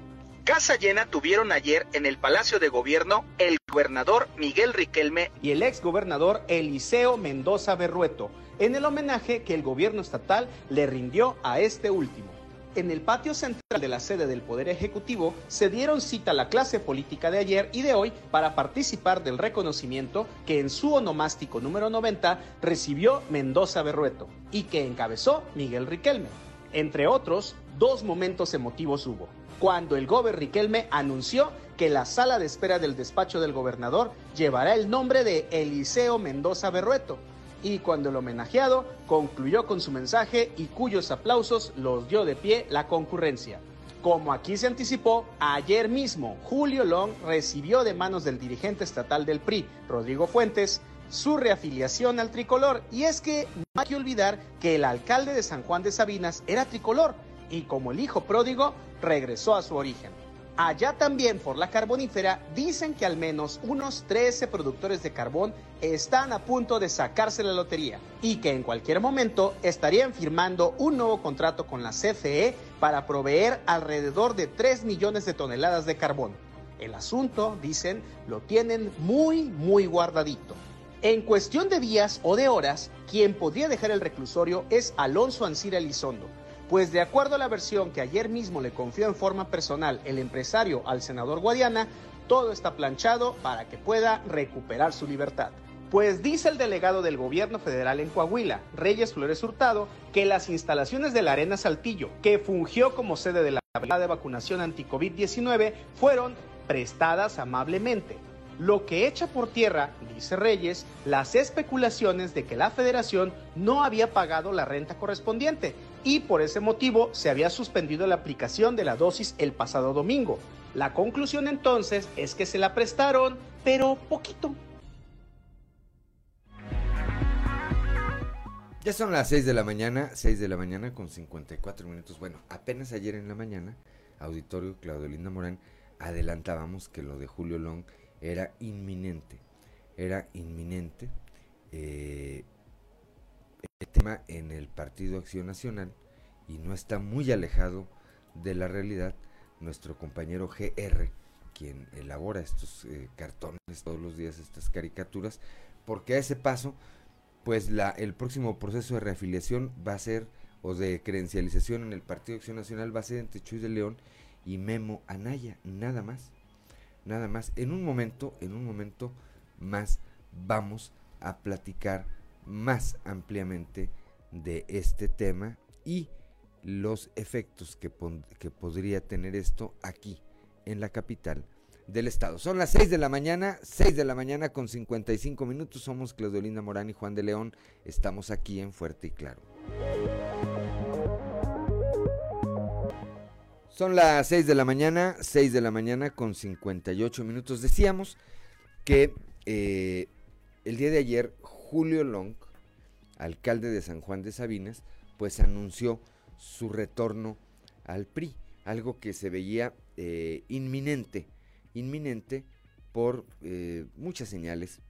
Casa llena tuvieron ayer en el Palacio de Gobierno el gobernador Miguel Riquelme y el ex gobernador Eliseo Mendoza Berrueto, en el homenaje que el gobierno estatal le rindió a este último. En el patio central de la sede del Poder Ejecutivo se dieron cita a la clase política de ayer y de hoy para participar del reconocimiento que en su onomástico número 90 recibió Mendoza Berrueto y que encabezó Miguel Riquelme. Entre otros, dos momentos emotivos hubo. Cuando el gober Riquelme anunció que la sala de espera del despacho del gobernador llevará el nombre de Eliseo Mendoza Berrueto, y cuando el homenajeado concluyó con su mensaje y cuyos aplausos los dio de pie la concurrencia. Como aquí se anticipó, ayer mismo Julio Long recibió de manos del dirigente estatal del PRI, Rodrigo Fuentes, su reafiliación al tricolor. Y es que no hay que olvidar que el alcalde de San Juan de Sabinas era tricolor y como el hijo pródigo regresó a su origen. Allá también por la carbonífera dicen que al menos unos 13 productores de carbón están a punto de sacarse la lotería y que en cualquier momento estarían firmando un nuevo contrato con la CFE para proveer alrededor de 3 millones de toneladas de carbón. El asunto, dicen, lo tienen muy, muy guardadito. En cuestión de días o de horas, quien podría dejar el reclusorio es Alonso Ancira Elizondo, pues de acuerdo a la versión que ayer mismo le confió en forma personal el empresario al senador Guadiana, todo está planchado para que pueda recuperar su libertad. Pues dice el delegado del gobierno federal en Coahuila, Reyes Flores Hurtado, que las instalaciones de la Arena Saltillo, que fungió como sede de la de vacunación anti-COVID-19, fueron prestadas amablemente lo que echa por tierra, dice Reyes, las especulaciones de que la federación no había pagado la renta correspondiente y por ese motivo se había suspendido la aplicación de la dosis el pasado domingo. La conclusión entonces es que se la prestaron, pero poquito. Ya son las 6 de la mañana, 6 de la mañana con 54 minutos. Bueno, apenas ayer en la mañana, auditorio Claudio Linda Morán, adelantábamos que lo de Julio Long era inminente, era inminente eh, en el Partido Acción Nacional y no está muy alejado de la realidad nuestro compañero GR, quien elabora estos eh, cartones todos los días, estas caricaturas, porque a ese paso, pues la, el próximo proceso de reafiliación va a ser, o de credencialización en el Partido Acción Nacional, va a ser entre Chuy de León y Memo Anaya, nada más nada más. En un momento, en un momento más vamos a platicar más ampliamente de este tema y los efectos que, que podría tener esto aquí en la capital del estado. Son las 6 de la mañana, 6 de la mañana con 55 minutos. Somos Claudio Morán y Juan de León. Estamos aquí en Fuerte y Claro. Son las 6 de la mañana, 6 de la mañana con 58 minutos. Decíamos que eh, el día de ayer Julio Long, alcalde de San Juan de Sabinas, pues anunció su retorno al PRI, algo que se veía eh, inminente, inminente por eh, muchas señales,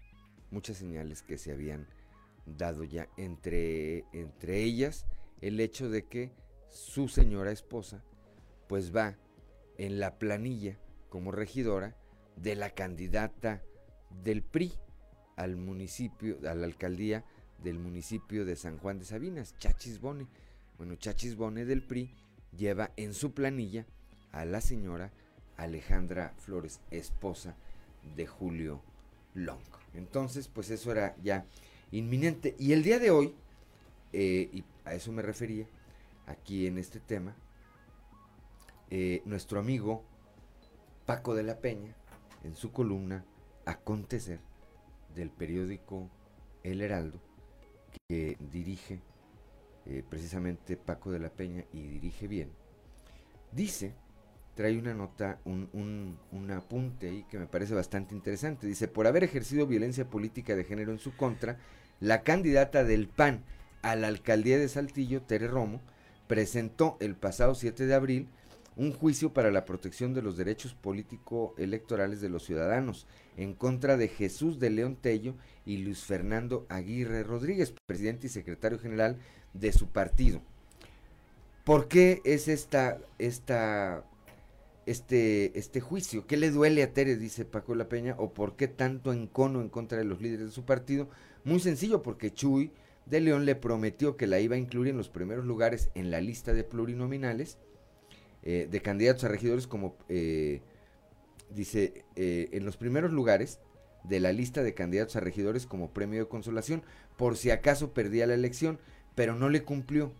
muchas señales que se habían dado ya entre, entre ellas el hecho de que su señora esposa pues va en la planilla como regidora de la candidata del PRI al municipio, a la alcaldía del municipio de San Juan de Sabinas, Chachis Bone. Bueno, Chachis Bone del PRI lleva en su planilla a la señora Alejandra Flores, esposa de Julio Long. Entonces, pues eso era ya inminente. Y el día de hoy, eh, y a eso me refería aquí en este tema, eh, nuestro amigo Paco de la Peña, en su columna Acontecer del periódico El Heraldo, que dirige eh, precisamente Paco de la Peña y dirige bien, dice, trae una nota, un, un, apunte ahí que me parece bastante interesante. Dice, por haber ejercido violencia política de género en su contra, la candidata del PAN a la alcaldía de Saltillo, Tere Romo, presentó el pasado 7 de abril un juicio para la protección de los derechos político-electorales de los ciudadanos en contra de Jesús de León Tello y Luis Fernando Aguirre Rodríguez, presidente y secretario general de su partido. ¿Por qué es esta, este, este juicio? ¿Qué le duele a Tere, dice Paco La Peña, o por qué tanto encono en contra de los líderes de su partido? Muy sencillo, porque Chuy de León le prometió que la iba a incluir en los primeros lugares en la lista de plurinominales eh, de candidatos a regidores como, eh, dice, eh, en los primeros lugares de la lista de candidatos a regidores como premio de consolación, por si acaso perdía la elección, pero no le cumplió.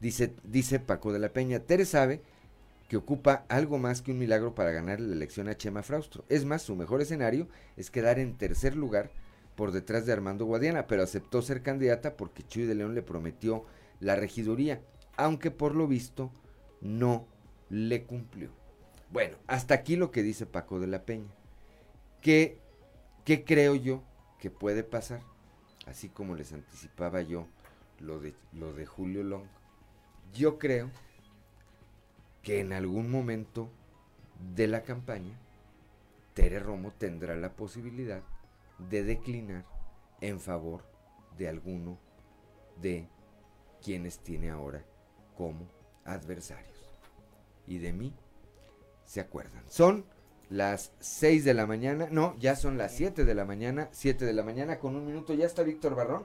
Dice, dice Paco de la Peña, Tere sabe que ocupa algo más que un milagro para ganar la elección a Chema Fraustro. Es más, su mejor escenario es quedar en tercer lugar por detrás de Armando Guadiana, pero aceptó ser candidata porque Chuy de León le prometió la regiduría, aunque por lo visto no le cumplió. Bueno, hasta aquí lo que dice Paco de la Peña. ¿Qué, qué creo yo que puede pasar? Así como les anticipaba yo lo de, lo de Julio Long. Yo creo que en algún momento de la campaña, Tere Romo tendrá la posibilidad de declinar en favor de alguno de quienes tiene ahora como adversarios y de mí se acuerdan. Son las 6 de la mañana, no, ya son las 7 de la mañana, 7 de la mañana con un minuto, ya está Víctor Barrón.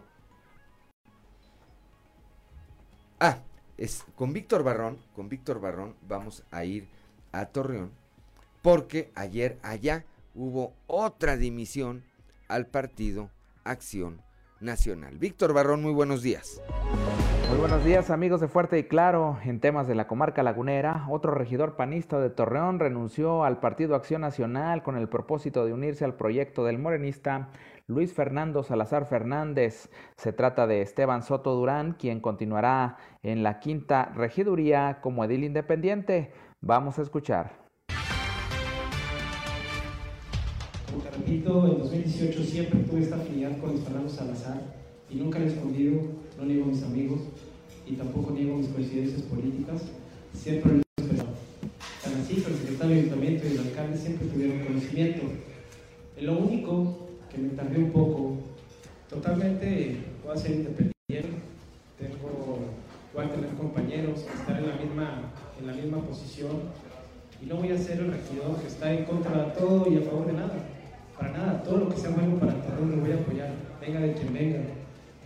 Ah, es con Víctor Barrón, con Víctor Barrón vamos a ir a Torreón porque ayer allá hubo otra dimisión al partido Acción Nacional. Víctor Barrón, muy buenos días. Muy buenos días amigos de Fuerte y Claro. En temas de la comarca lagunera, otro regidor panista de Torreón renunció al Partido Acción Nacional con el propósito de unirse al proyecto del morenista Luis Fernando Salazar Fernández. Se trata de Esteban Soto Durán, quien continuará en la quinta regiduría como edil independiente. Vamos a escuchar. Repito, en 2018 siempre tuve afinidad con Luis Fernando Salazar y nunca he escondido, no niego a mis amigos y tampoco niego mis coincidencias políticas, siempre lo he respetado. Tan así que el secretario de ayuntamiento y el alcalde siempre tuvieron conocimiento. Lo único que me tardé un poco, totalmente voy a ser independiente, tengo, voy a tener compañeros, estar en la misma, en la misma posición. Y no voy a ser el regidor que está en contra de todo y a favor de nada. Para nada, todo lo que sea bueno para terreno lo voy a apoyar, venga de quien venga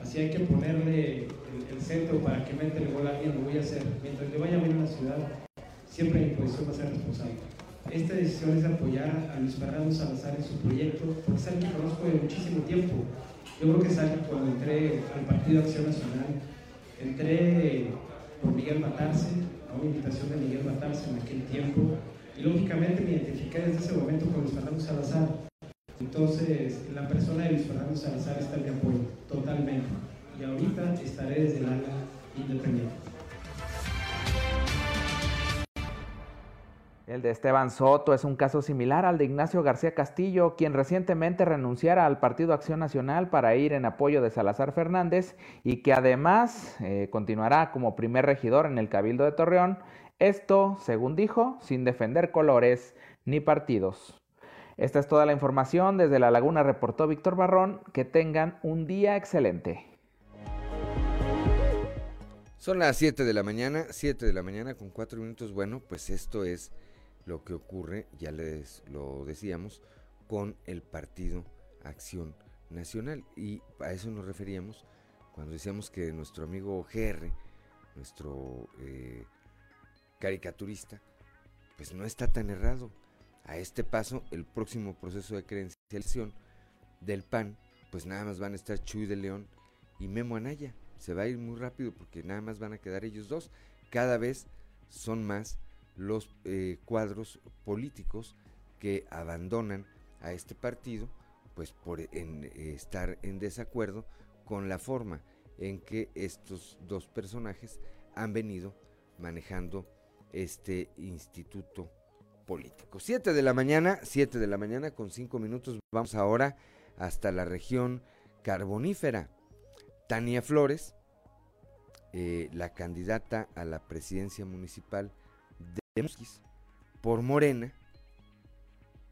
si hay que ponerle el, centro para que mete el gol a alguien, lo voy a hacer. Mientras le vaya bien a la ciudad, siempre mi posición va a ser responsable. Esta decisión es apoyar a Luis Fernando Salazar en su proyecto, porque es alguien que conozco de muchísimo tiempo. Yo creo que es alguien cuando entré al Partido Acción Nacional, entré por Miguel Matarse, a una invitación de Miguel Matarse en aquel tiempo, y lógicamente me identifiqué desde ese momento con Luis Fernando Salazar entonces, la persona de Luis Fernando Salazar está de apoyo, totalmente. Y ahorita estaré desde el independiente. El de Esteban Soto es un caso similar al de Ignacio García Castillo, quien recientemente renunciara al Partido Acción Nacional para ir en apoyo de Salazar Fernández y que además eh, continuará como primer regidor en el Cabildo de Torreón. Esto, según dijo, sin defender colores ni partidos. Esta es toda la información. Desde La Laguna reportó Víctor Barrón. Que tengan un día excelente. Son las 7 de la mañana, 7 de la mañana con 4 minutos. Bueno, pues esto es lo que ocurre, ya les lo decíamos, con el Partido Acción Nacional. Y a eso nos referíamos cuando decíamos que nuestro amigo GR, nuestro eh, caricaturista, pues no está tan errado. A este paso, el próximo proceso de credencialización del PAN, pues nada más van a estar Chuy de León y Memo Anaya. Se va a ir muy rápido porque nada más van a quedar ellos dos. Cada vez son más los eh, cuadros políticos que abandonan a este partido, pues por eh, estar en desacuerdo con la forma en que estos dos personajes han venido manejando este instituto político. Siete de la mañana, siete de la mañana con cinco minutos. Vamos ahora hasta la región carbonífera. Tania Flores, eh, la candidata a la presidencia municipal de Musquis por Morena,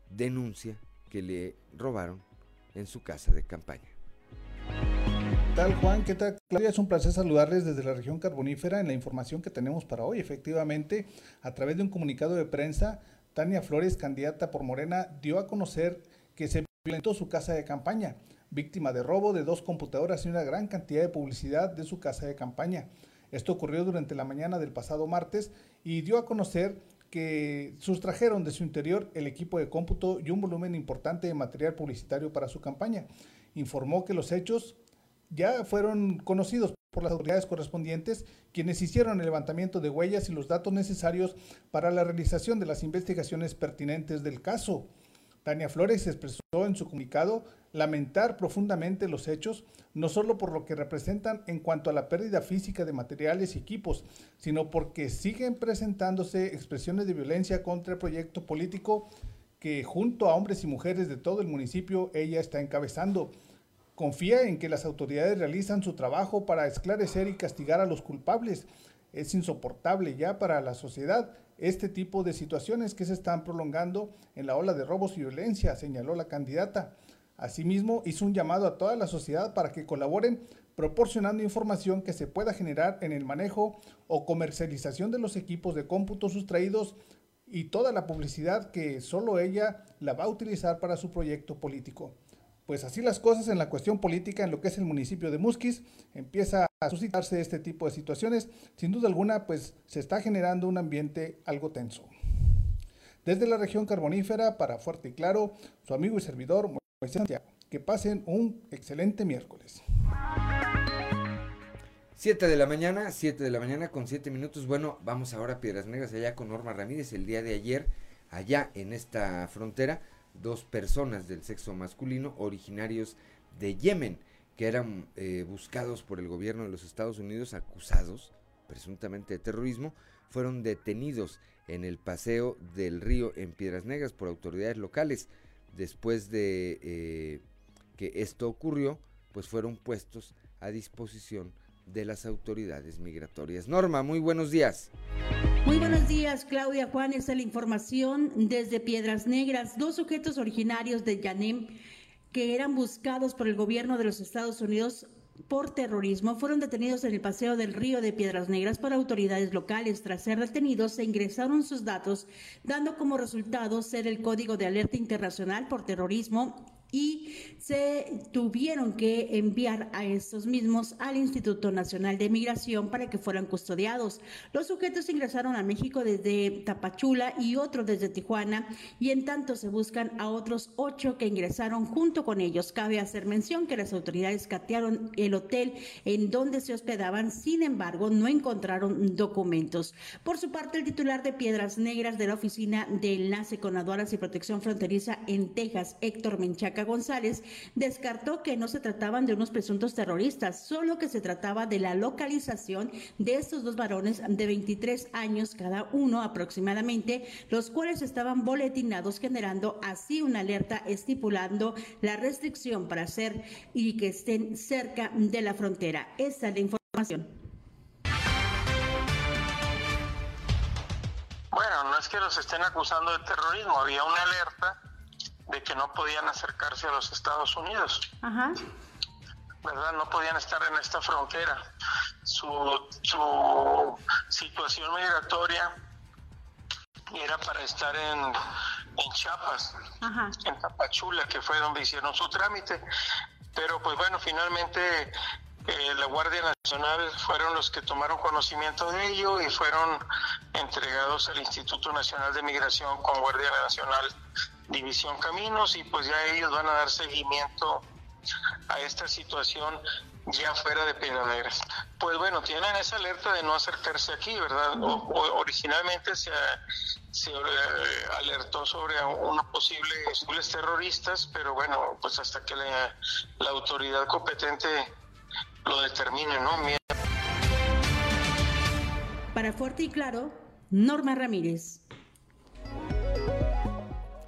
denuncia que le robaron en su casa de campaña. ¿Qué tal Juan? ¿Qué tal Claudia? Es un placer saludarles desde la región carbonífera en la información que tenemos para hoy. Efectivamente, a través de un comunicado de prensa, Tania Flores, candidata por Morena, dio a conocer que se violentó su casa de campaña, víctima de robo de dos computadoras y una gran cantidad de publicidad de su casa de campaña. Esto ocurrió durante la mañana del pasado martes y dio a conocer que sustrajeron de su interior el equipo de cómputo y un volumen importante de material publicitario para su campaña. Informó que los hechos ya fueron conocidos por las autoridades correspondientes, quienes hicieron el levantamiento de huellas y los datos necesarios para la realización de las investigaciones pertinentes del caso. Tania Flores expresó en su comunicado lamentar profundamente los hechos, no solo por lo que representan en cuanto a la pérdida física de materiales y equipos, sino porque siguen presentándose expresiones de violencia contra el proyecto político que junto a hombres y mujeres de todo el municipio ella está encabezando. Confía en que las autoridades realizan su trabajo para esclarecer y castigar a los culpables. Es insoportable ya para la sociedad este tipo de situaciones que se están prolongando en la ola de robos y violencia, señaló la candidata. Asimismo, hizo un llamado a toda la sociedad para que colaboren proporcionando información que se pueda generar en el manejo o comercialización de los equipos de cómputo sustraídos y toda la publicidad que solo ella la va a utilizar para su proyecto político. Pues así las cosas en la cuestión política en lo que es el municipio de Musquis, empieza a suscitarse este tipo de situaciones. Sin duda alguna, pues se está generando un ambiente algo tenso. Desde la región carbonífera, para Fuerte y Claro, su amigo y servidor Moisés Santiago. Que pasen un excelente miércoles. 7 de la mañana, 7 de la mañana con 7 minutos. Bueno, vamos ahora a Piedras Negras, allá con Norma Ramírez. El día de ayer, allá en esta frontera, dos personas del sexo masculino originarios de Yemen que eran eh, buscados por el gobierno de los Estados Unidos acusados presuntamente de terrorismo fueron detenidos en el paseo del río en Piedras Negras por autoridades locales. Después de eh, que esto ocurrió, pues fueron puestos a disposición de las autoridades migratorias. Norma, muy buenos días. Muy buenos días, Claudia Juan. Esta es la información desde Piedras Negras. Dos sujetos originarios de Yanem que eran buscados por el gobierno de los Estados Unidos por terrorismo fueron detenidos en el paseo del río de Piedras Negras por autoridades locales. Tras ser detenidos, se ingresaron sus datos, dando como resultado ser el Código de Alerta Internacional por Terrorismo y se tuvieron que enviar a estos mismos al Instituto Nacional de Migración para que fueran custodiados. Los sujetos ingresaron a México desde Tapachula y otros desde Tijuana y en tanto se buscan a otros ocho que ingresaron junto con ellos. Cabe hacer mención que las autoridades catearon el hotel en donde se hospedaban, sin embargo no encontraron documentos. Por su parte, el titular de Piedras Negras de la Oficina de Enlace con Aduanas y Protección Fronteriza en Texas, Héctor Menchaca González, descartó que no se trataban de unos presuntos terroristas, solo que se trataba de la localización de estos dos varones de 23 años cada uno aproximadamente, los cuales estaban boletinados generando así una alerta estipulando la restricción para hacer y que estén cerca de la frontera. Esta es la información. Bueno, no es que los estén acusando de terrorismo, había una alerta de que no podían acercarse a los Estados Unidos. ¿Verdad? No podían estar en esta frontera. Su, su situación migratoria era para estar en, en Chiapas, en Tapachula, que fue donde hicieron su trámite. Pero pues bueno, finalmente eh, la Guardia Nacional fueron los que tomaron conocimiento de ello y fueron entregados al Instituto Nacional de Migración con Guardia Nacional División Caminos y pues ya ellos van a dar seguimiento a esta situación ya fuera de Piedras Negras. Pues bueno, tienen esa alerta de no acercarse aquí, ¿verdad? originalmente se, eh, alertó sobre posible posibles terroristas, pero bueno, pues hasta que la, la autoridad competente lo determine, ¿no? Para Fuerte y Claro, Norma Ramírez.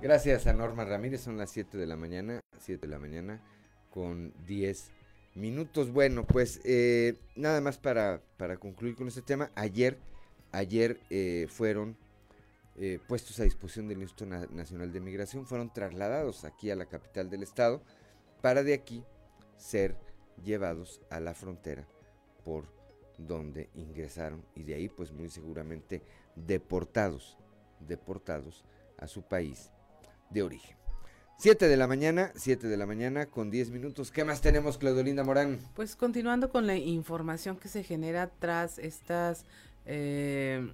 Gracias a Norma Ramírez, son las 7 de la mañana, 7 de la mañana con 10 minutos. Bueno, pues eh, nada más para, para, concluir con este tema. Ayer, ayer eh, fueron eh, puestos a disposición del Instituto Nacional de Migración, fueron trasladados aquí a la capital del estado para de aquí ser llevados a la frontera por donde ingresaron y de ahí pues muy seguramente deportados, deportados a su país de origen. 7 de la mañana, 7 de la mañana con 10 minutos. ¿Qué más tenemos, Claudolinda Morán? Pues continuando con la información que se genera tras estas eh,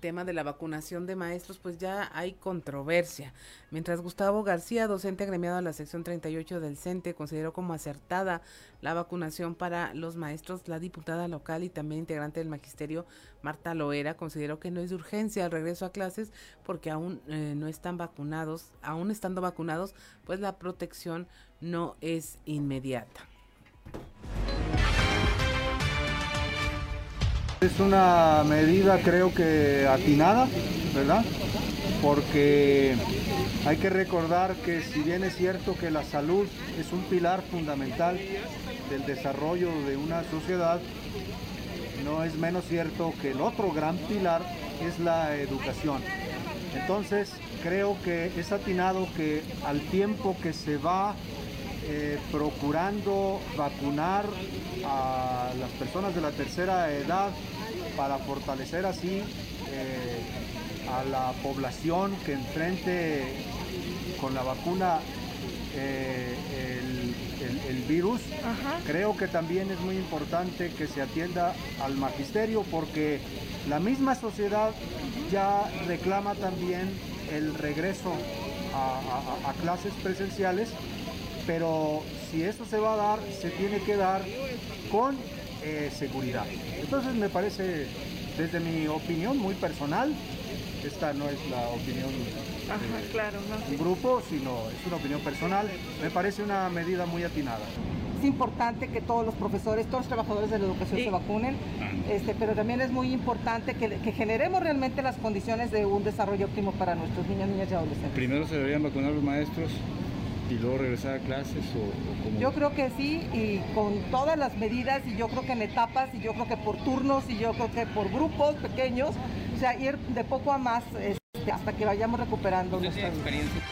tema de la vacunación de maestros, pues ya hay controversia. Mientras Gustavo García, docente agremiado a la sección 38 del CENTE, consideró como acertada la vacunación para los maestros, la diputada local y también integrante del magisterio, Marta Loera, consideró que no es de urgencia el regreso a clases porque aún eh, no están vacunados, aún estando vacunados, pues la protección no es inmediata. Es una medida creo que atinada, ¿verdad? Porque hay que recordar que si bien es cierto que la salud es un pilar fundamental del desarrollo de una sociedad, no es menos cierto que el otro gran pilar es la educación. Entonces creo que es atinado que al tiempo que se va eh, procurando vacunar a las personas de la tercera edad para fortalecer así eh, a la población que enfrente con la vacuna eh, el, virus. Creo que también es muy importante que se atienda al magisterio porque la misma sociedad ya reclama también el regreso a clases presenciales, pero si eso se va a dar, se tiene que dar con eh, seguridad. Entonces me parece, desde mi opinión muy personal, esta no es la opinión de un grupo, sino es una opinión personal, me parece una medida muy atinada. Es importante que todos los profesores, todos los trabajadores de la educación se vacunen, este, pero también es muy importante que, que, generemos realmente las condiciones de un desarrollo óptimo para nuestros niños, niñas y adolescentes. Primero se deberían vacunar los maestros y luego regresar a clases o, Yo creo que sí y con todas las medidas y yo creo que en etapas y yo creo que por turnos y yo creo que por grupos pequeños, o sea, ir de poco a más este, hasta que vayamos recuperando nuestra experiencia.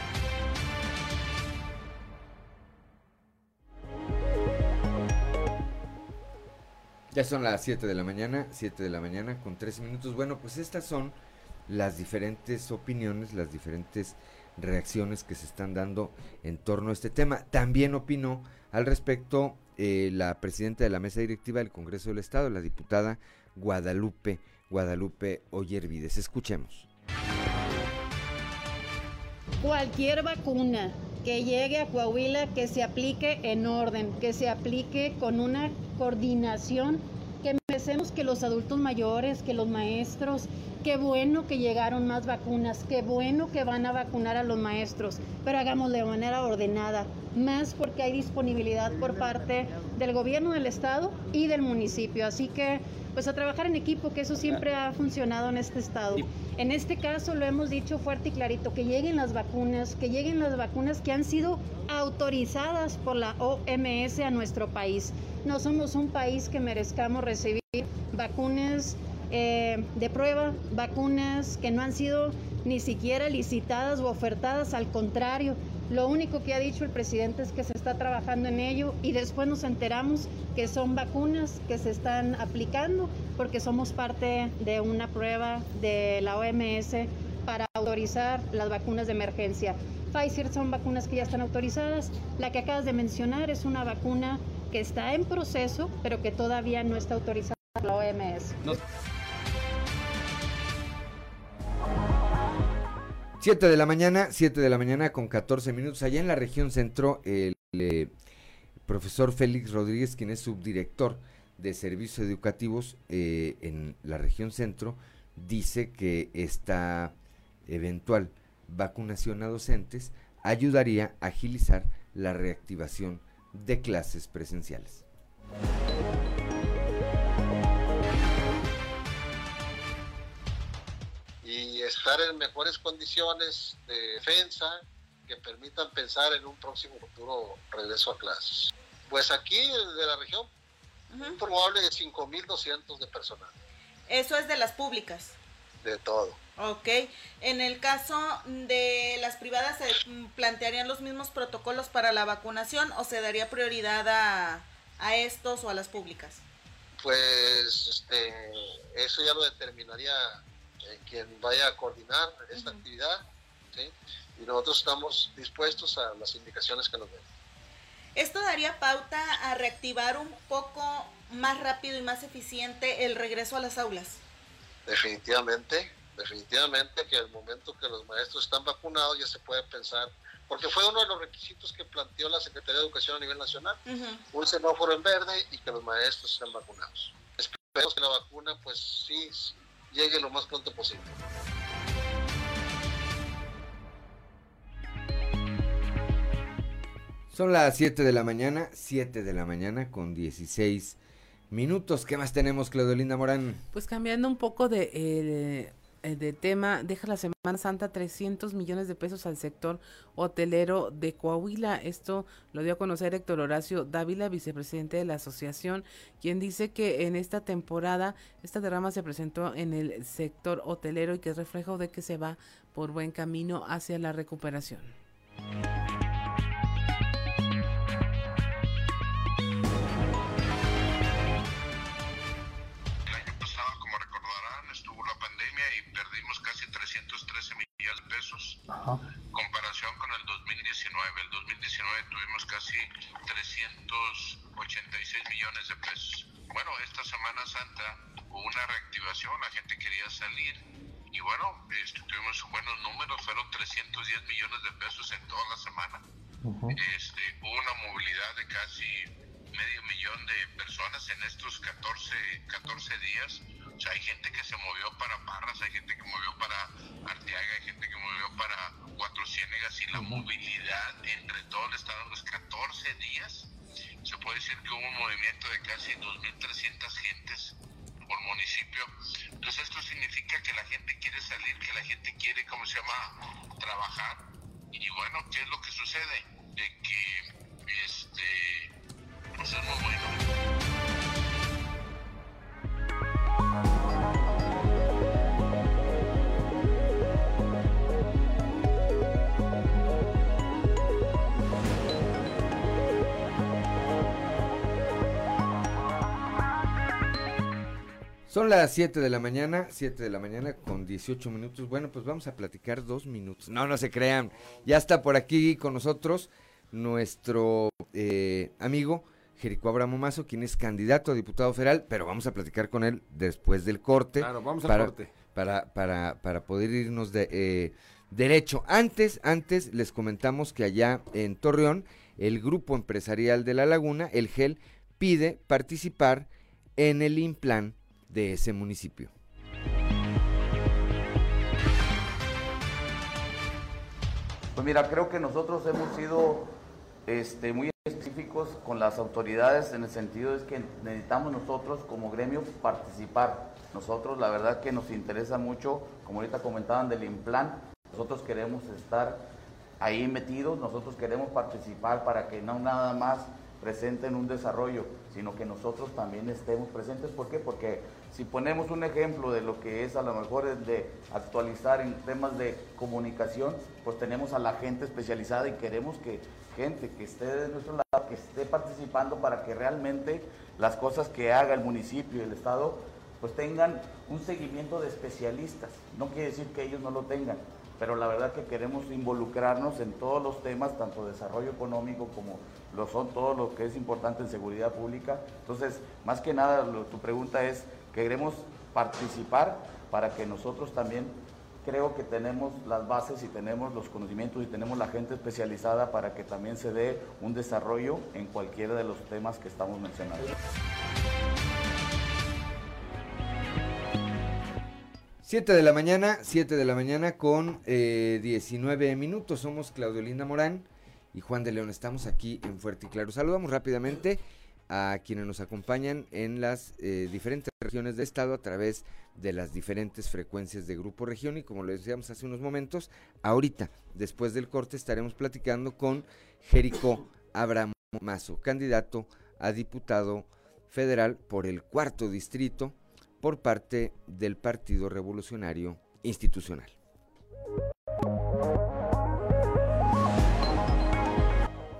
Ya son las 7 de la mañana, 7 de la mañana con 3 minutos. Bueno, pues estas son las diferentes opiniones, las diferentes reacciones que se están dando en torno a este tema. También opinó al respecto eh, la presidenta de la mesa directiva del Congreso del Estado, la diputada Guadalupe, Guadalupe Oyervides. Escuchemos. Cualquier vacuna que llegue a Coahuila, que se aplique en orden, que se aplique con una coordinación que merecemos que los adultos mayores, que los maestros, qué bueno que llegaron más vacunas, qué bueno que van a vacunar a los maestros, pero hagámoslo de manera ordenada, más porque hay disponibilidad por parte del gobierno del estado y del municipio. Así que, pues a trabajar en equipo, que eso siempre ha funcionado en este estado. En este caso lo hemos dicho fuerte y clarito, que lleguen las vacunas, que lleguen las vacunas que han sido autorizadas por la OMS a nuestro país. No somos un país que merezcamos recibir vacunas eh, de prueba, vacunas que no han sido ni siquiera licitadas o ofertadas, al contrario, Lo único que ha dicho el presidente es que se está trabajando en ello y después nos enteramos que son vacunas que se están aplicando porque somos parte de una prueba de la OMS para autorizar las vacunas de emergencia. Pfizer son vacunas que ya están autorizadas. La que acabas de mencionar es una vacuna que está en proceso, pero que todavía no está autorizada por la OMS. 7 de la mañana, 7 de la mañana con 14 minutos. Allá en la región centro, el eh, profesor Félix Rodríguez, quien es subdirector de servicios educativos eh, en la región centro, dice que esta eventual vacunación a docentes ayudaría a agilizar la reactivación de clases presenciales. y estar en mejores condiciones de defensa que permitan pensar en un próximo futuro regreso a clases. Pues aquí de la región, un probable de 5.200 de personal. Eso es de las públicas. De todo. Ok. En el caso de las privadas, ¿se plantearían los mismos protocolos para la vacunación o se daría prioridad a, a estos o a las públicas? Pues este, eso ya lo determinaría eh, quien vaya a coordinar esta actividad, y nosotros estamos dispuestos a las indicaciones que nos den. ¿Esto daría pauta a reactivar un poco más rápido y más eficiente el regreso a las aulas? Definitivamente, definitivamente que al momento que los maestros están vacunados ya se puede pensar, porque fue uno de los requisitos que planteó la Secretaría de Educación a nivel nacional, un semáforo en verde y que los maestros estén vacunados. Esperemos que la vacuna pues sí llegue lo más pronto posible. Son las 7 de la mañana, 7 de la mañana con 16 minutos. ¿Qué más tenemos, Claudelinda Morán? Pues cambiando un poco de, eh, de tema, deja la Semana Santa 300 millones de pesos al sector hotelero de Coahuila. Esto lo dio a conocer Héctor Horacio Dávila, vicepresidente de la asociación, quien dice que en esta temporada esta derrama se presentó en el sector hotelero y que es reflejo de que se va por buen camino hacia la recuperación. Comparación con el 2019. El 2019 tuvimos casi 386 millones de pesos. Bueno, esta Semana Santa hubo una reactivación, la gente quería salir y bueno, este, tuvimos buenos números, fueron 310 millones de pesos en toda la semana. este, hubo una movilidad de casi medio millón de personas en estos 14, 14 días hay gente que se movió para Parras, hay gente que movió para Arteaga, hay gente que movió para Cuatro Ciénegas y la movilidad entre todo el estado en los 14 días, se puede decir que hubo un movimiento de casi 2.300 gentes por municipio. Entonces esto significa que la gente quiere salir, que la gente quiere, ¿cómo se llama?, trabajar. Y bueno, ¿qué es lo que sucede? De que, este, pues es muy bueno. Son las 7 de la mañana, 7 de la mañana con 18 minutos. Bueno, pues vamos a platicar dos minutos. No, no se crean. Ya está por aquí con nosotros nuestro eh, amigo Jerico Abramo Mazo, quien es candidato a diputado federal, pero vamos a platicar con él después del corte. Claro, vamos al para, corte. Para, para, para poder irnos de eh, derecho. Antes, antes les comentamos que allá en Torreón, el grupo empresarial de La Laguna, el GEL, pide participar en el Implan de ese municipio. Pues mira, creo que nosotros hemos sido este, muy con las autoridades en el sentido es que necesitamos nosotros como gremio participar. Nosotros la verdad que nos interesa mucho, como ahorita comentaban del Implan, nosotros queremos estar ahí metidos, nosotros queremos participar para que no nada más presenten un desarrollo, sino que nosotros también estemos presentes. ¿Por qué? Porque Si ponemos un ejemplo de lo que es a lo mejor de actualizar en temas de comunicación, pues tenemos a la gente especializada y queremos que gente que esté de nuestro lado, que esté participando para que realmente las cosas que haga el municipio y el Estado, pues tengan un seguimiento de especialistas. No quiere decir que ellos no lo tengan, pero la verdad que queremos involucrarnos en todos los temas, tanto desarrollo económico como lo son todo lo que es importante en seguridad pública. Entonces, más que nada, tu pregunta es, queremos participar para que nosotros también creo que tenemos las bases y tenemos los conocimientos y tenemos la gente especializada para que también se dé un desarrollo en cualquiera de los temas que estamos mencionando. 7 de la mañana, 7 de la mañana con eh, 19 minutos. Somos Claudio Linda Morán y Juan de León. Estamos aquí en Fuerte y Claro. Saludamos rápidamente a quienes nos acompañan en las eh, diferentes regiones del estado a través de las diferentes frecuencias de Grupo Región y como lo decíamos hace unos momentos, ahorita, después del corte, estaremos platicando con Jerico Abramo Mazo, candidato a diputado federal por el cuarto distrito por parte del Partido Revolucionario Institucional.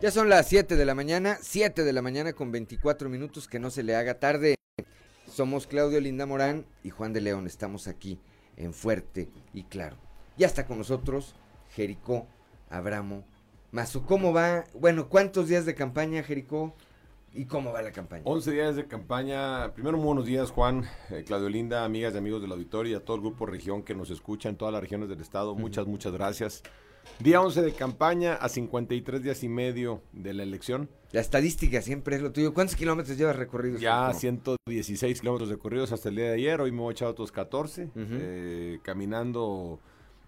Ya son las 7 de la mañana, 7 de la mañana con 24 minutos, que no se le haga tarde. Somos Claudio Linda Morán y Juan de León, estamos aquí en Fuerte y Claro. Ya está con nosotros Jericó Abramo Mazo. ¿Cómo va? Bueno, ¿cuántos días de campaña, Jericó? ¿Y cómo va la campaña? 11 días de campaña. Primero, muy buenos días, Juan, eh, Claudio Linda, amigas y amigos del auditorio y a todo el grupo región que nos escucha en todas las regiones del estado. Muchas, muchas gracias. Día 11 de campaña a 53 días y medio de la elección. La estadística siempre es lo tuyo. ¿Cuántos kilómetros llevas recorridos? Ya 116 kilómetros recorridos hasta el día de ayer. Hoy me voy a echar otros 14. Eh, caminando,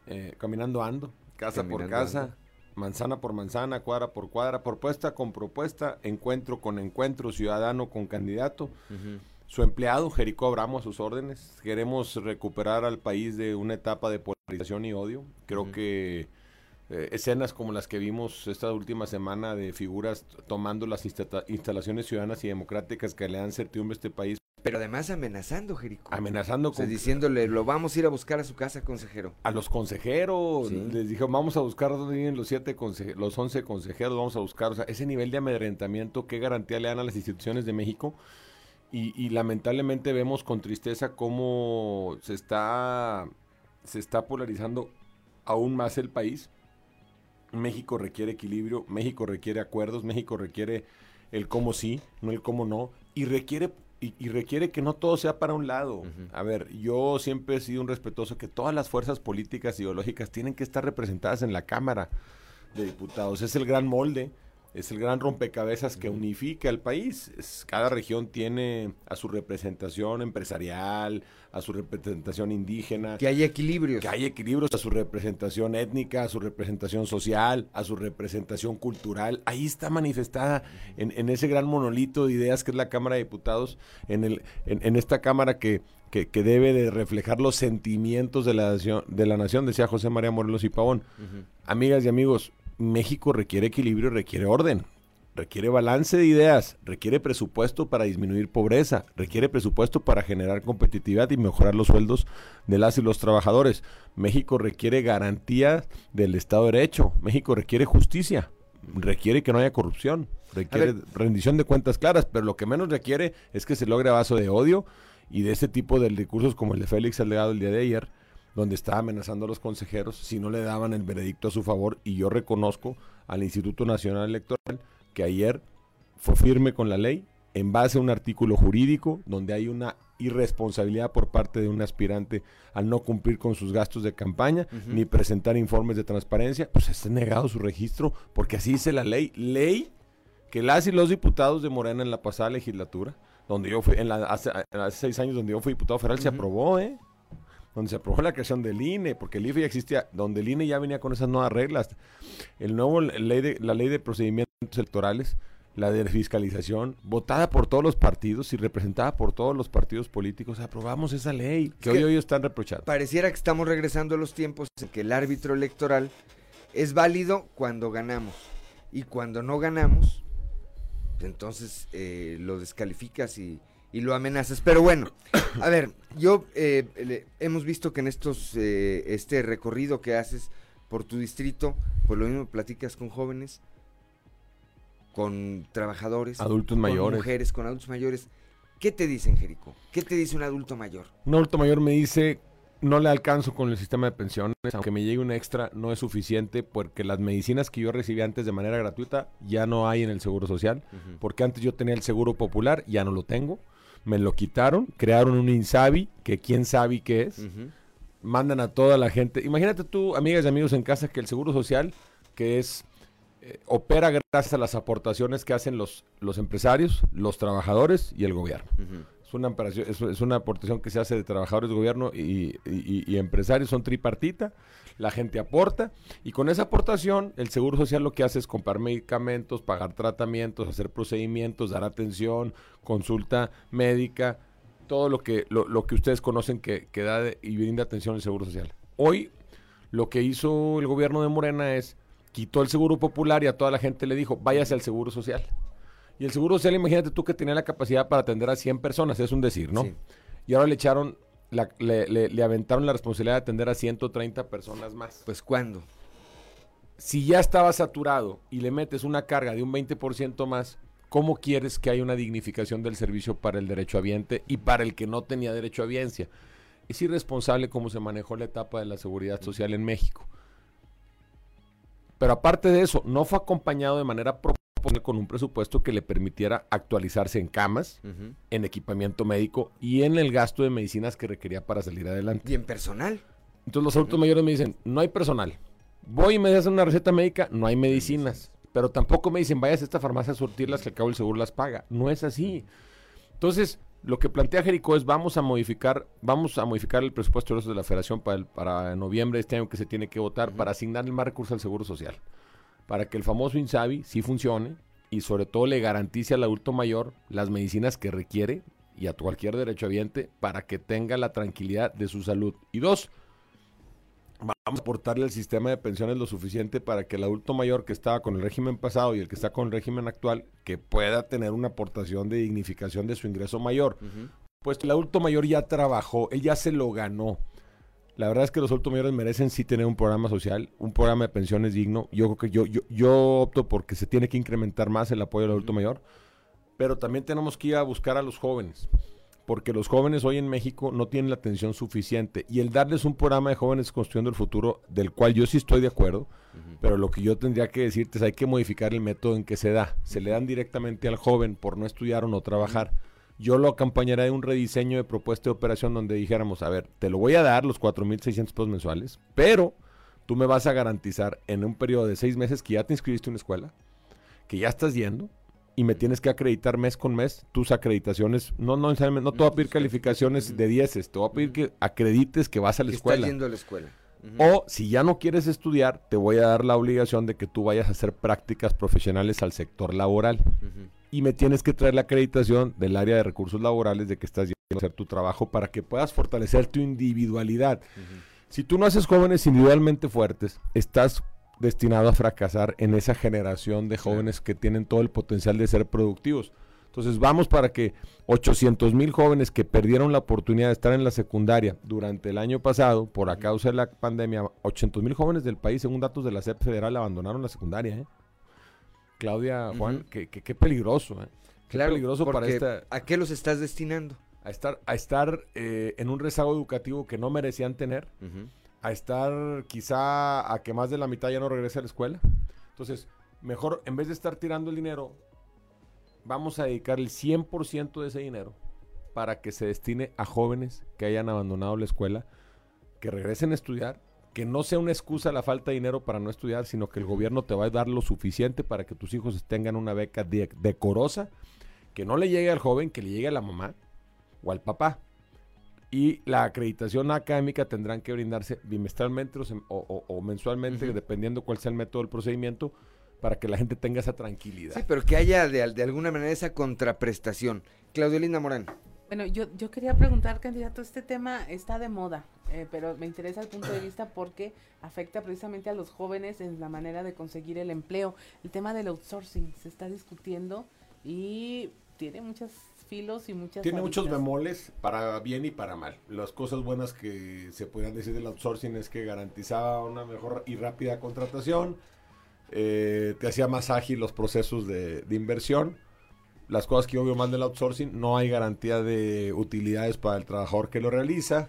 eh, caminando ando, casa por casa, manzana por manzana, cuadra por cuadra, propuesta con propuesta, encuentro con encuentro, ciudadano con candidato. Su empleado, Jericó Abramo, a sus órdenes. Queremos recuperar al país de una etapa de polarización y odio. Creo que eh, escenas como las que vimos esta última semana de figuras tomando las instalaciones ciudadanas y democráticas que le dan certidumbre a este país. Pero además amenazando, Jerico. Amenazando. con... diciéndole, lo vamos a ir a buscar a su casa, consejero. A los consejeros. Les dijo, vamos a buscar dónde viven los siete los once consejeros, vamos a buscar. O sea, ese nivel de amedrentamiento, ¿qué garantía le dan a las instituciones de México? Y, y lamentablemente vemos con tristeza cómo se está, se está polarizando aún más el país México requiere equilibrio, México requiere acuerdos, México requiere el cómo sí, no el cómo no, y requiere y, requiere que no todo sea para un lado. A ver, yo siempre he sido un respetuoso que todas las fuerzas políticas ideológicas tienen que estar representadas en la Cámara de Diputados. Es el gran molde es el gran rompecabezas que unifica al país. cada región tiene a su representación empresarial, a su representación indígena. Que hay equilibrios. Que hay equilibrios a su representación étnica, a su representación social, a su representación cultural. Ahí está manifestada en, ese gran monolito de ideas que es la Cámara de Diputados, en, el, en, esta Cámara que, que, debe de reflejar los sentimientos de la, nación, de la nación, decía José María Morelos y Pavón. Amigas y amigos, México requiere equilibrio, requiere orden, requiere balance de ideas, requiere presupuesto para disminuir pobreza, requiere presupuesto para generar competitividad y mejorar los sueldos de las y los trabajadores. México requiere garantía del Estado de Derecho, México requiere justicia, requiere que no haya corrupción, requiere rendición de cuentas claras, pero lo que menos requiere es que se logre base de odio y de ese tipo de recursos como el de Félix Salgado el día de ayer, donde estaba amenazando a los consejeros si no le daban el veredicto a su favor y yo reconozco al Instituto Nacional Electoral que ayer fue firme con la ley en base a un artículo jurídico donde hay una irresponsabilidad por parte de un aspirante al no cumplir con sus gastos de campaña ni presentar informes de transparencia, pues está negado su registro porque así dice la ley, ley que las y los diputados de Morena en la pasada legislatura, donde yo fui, en la, hace, seis años donde yo fui diputado federal, se aprobó, ¿eh? Donde se aprobó la creación del INE, porque el IFE ya existía, donde el INE ya venía con esas nuevas reglas. El nuevo ley de, la ley de procedimientos electorales, la de fiscalización, votada por todos los partidos y representada por todos los partidos políticos, aprobamos esa ley que, hoy, hoy están reprochando. Pareciera que estamos regresando a los tiempos en que el árbitro electoral es válido cuando ganamos y cuando no ganamos, entonces eh, lo descalificas y y lo amenazas. Pero bueno, a ver, yo eh, hemos visto que en estos eh, este recorrido que haces por tu distrito, por lo mismo platicas con jóvenes, con trabajadores, adultos con mayores, mujeres, con adultos mayores. ¿Qué te dicen, Jerico? ¿Qué te dice un adulto mayor? Un adulto mayor me dice, no le alcanzo con el sistema de pensiones, aunque me llegue un extra, no es suficiente porque las medicinas que yo recibí antes de manera gratuita ya no hay en el Seguro Social, porque antes yo tenía el Seguro Popular, ya no lo tengo, me lo quitaron, crearon un INSABI, que quién sabe qué es, mandan a toda la gente, imagínate tú, amigas y amigos en casa, que el Seguro Social, que es eh, opera gracias a las aportaciones que hacen los, los empresarios, los trabajadores y el gobierno. Es una, es, una aportación que se hace de trabajadores, gobierno y, empresarios, son tripartita, la gente aporta y con esa aportación el Seguro Social lo que hace es comprar medicamentos, pagar tratamientos, hacer procedimientos, dar atención, consulta médica, todo lo que, lo, que ustedes conocen que, que da y brinda atención al Seguro Social. Hoy lo que hizo el gobierno de Morena es quitó el seguro popular y a toda la gente le dijo, váyase al seguro social. Y el seguro social, imagínate tú que tenía la capacidad para atender a 100 personas, es un decir, ¿no? Y ahora le echaron, le, le, aventaron la responsabilidad de atender a 130 personas más. Pues ¿cuándo? Si ya estaba saturado y le metes una carga de un 20% más, ¿cómo quieres que haya una dignificación del servicio para el derecho derechohabiente y para el que no tenía derecho a audiencia? Es irresponsable cómo se manejó la etapa de la seguridad social en México. Pero aparte de eso, no fue acompañado de manera con un presupuesto que le permitiera actualizarse en camas, en equipamiento médico y en el gasto de medicinas que requería para salir adelante. ¿Y en personal? Entonces los adultos mayores me dicen, no hay personal. Voy y me hacen una receta médica, no hay medicinas. Pero tampoco me dicen, vayas a esta farmacia a surtirlas que al cabo el seguro las paga. No es así. Entonces, lo que plantea Jerico es vamos a modificar, vamos a modificar el presupuesto de la Federación para, para noviembre de este año que se tiene que votar para asignarle más recursos al Seguro Social. Para que el famoso INSABI sí funcione y sobre todo le garantice al adulto mayor las medicinas que requiere y a cualquier derecho derechohabiente para que tenga la tranquilidad de su salud. Y dos, vamos a aportarle al sistema de pensiones lo suficiente para que el adulto mayor que estaba con el régimen pasado y el que está con el régimen actual, que pueda tener una aportación de dignificación de su ingreso mayor. Pues el adulto mayor ya trabajó, él ya se lo ganó. La verdad es que los adultos mayores merecen sí tener un programa social, un programa de pensiones digno. Yo creo que yo, yo, yo opto porque se tiene que incrementar más el apoyo al adulto mayor, pero también tenemos que ir a buscar a los jóvenes porque los jóvenes hoy en México no tienen la atención suficiente y el darles un programa de jóvenes construyendo el futuro, del cual yo sí estoy de acuerdo, pero lo que yo tendría que decirte es hay que modificar el método en que se da. Se le dan directamente al joven por no estudiar o no trabajar. Yo lo acompañaría de un rediseño de propuesta de operación donde dijéramos, a ver, te lo voy a dar los 4.600 pesos mensuales, pero tú me vas a garantizar en un periodo de seis meses que ya te inscribiste en una escuela, que ya estás yendo, y me tienes que acreditar mes con mes tus acreditaciones. No, no, no te voy a pedir calificaciones de 10, te voy a pedir que acredites que vas a la escuela. yendo a la escuela. O si ya no quieres estudiar, te voy a dar la obligación de que tú vayas a hacer prácticas profesionales al sector laboral. Y me tienes que traer la acreditación del área de recursos laborales de que estás yendo a hacer tu trabajo para que puedas fortalecer tu individualidad. Si tú no haces jóvenes individualmente fuertes, estás destinado a fracasar en esa generación de jóvenes que tienen todo el potencial de ser productivos. Entonces vamos para que 800 mil jóvenes que perdieron la oportunidad de estar en la secundaria durante el año pasado por a causa de la pandemia, 800 mil jóvenes del país, según datos de la SEP federal, abandonaron la secundaria. ¿eh? Claudia, Juan, qué, peligroso. ¿eh? Qué peligroso para esta... ¿A qué los estás destinando? A estar, a estar eh, en un rezago educativo que no merecían tener a estar quizá a que más de la mitad ya no regrese a la escuela. Entonces, mejor en vez de estar tirando el dinero, vamos a dedicar el 100% de ese dinero para que se destine a jóvenes que hayan abandonado la escuela, que regresen a estudiar, que no sea una excusa la falta de dinero para no estudiar, sino que el gobierno te va a dar lo suficiente para que tus hijos tengan una beca decorosa, que no le llegue al joven, que le llegue a la mamá o al papá y la acreditación académica tendrán que brindarse bimestralmente o, mensualmente, dependiendo cuál sea el método del procedimiento, para que la gente tenga esa tranquilidad. Sí, pero que haya de, alguna manera esa contraprestación. Claudio Linda Morán. Bueno, yo, yo quería preguntar, candidato, este tema está de moda, eh, pero me interesa el punto de vista porque afecta precisamente a los jóvenes en la manera de conseguir el empleo. El tema del outsourcing se está discutiendo y tiene muchas filos y muchas Tiene muchos bemoles para bien y para mal. Las cosas buenas que se podrían decir del outsourcing es que garantizaba una mejor y rápida contratación, eh, te hacía más ágil los procesos de, de inversión. Las cosas que yo veo mal del outsourcing, no hay garantía de utilidades para el trabajador que lo realiza,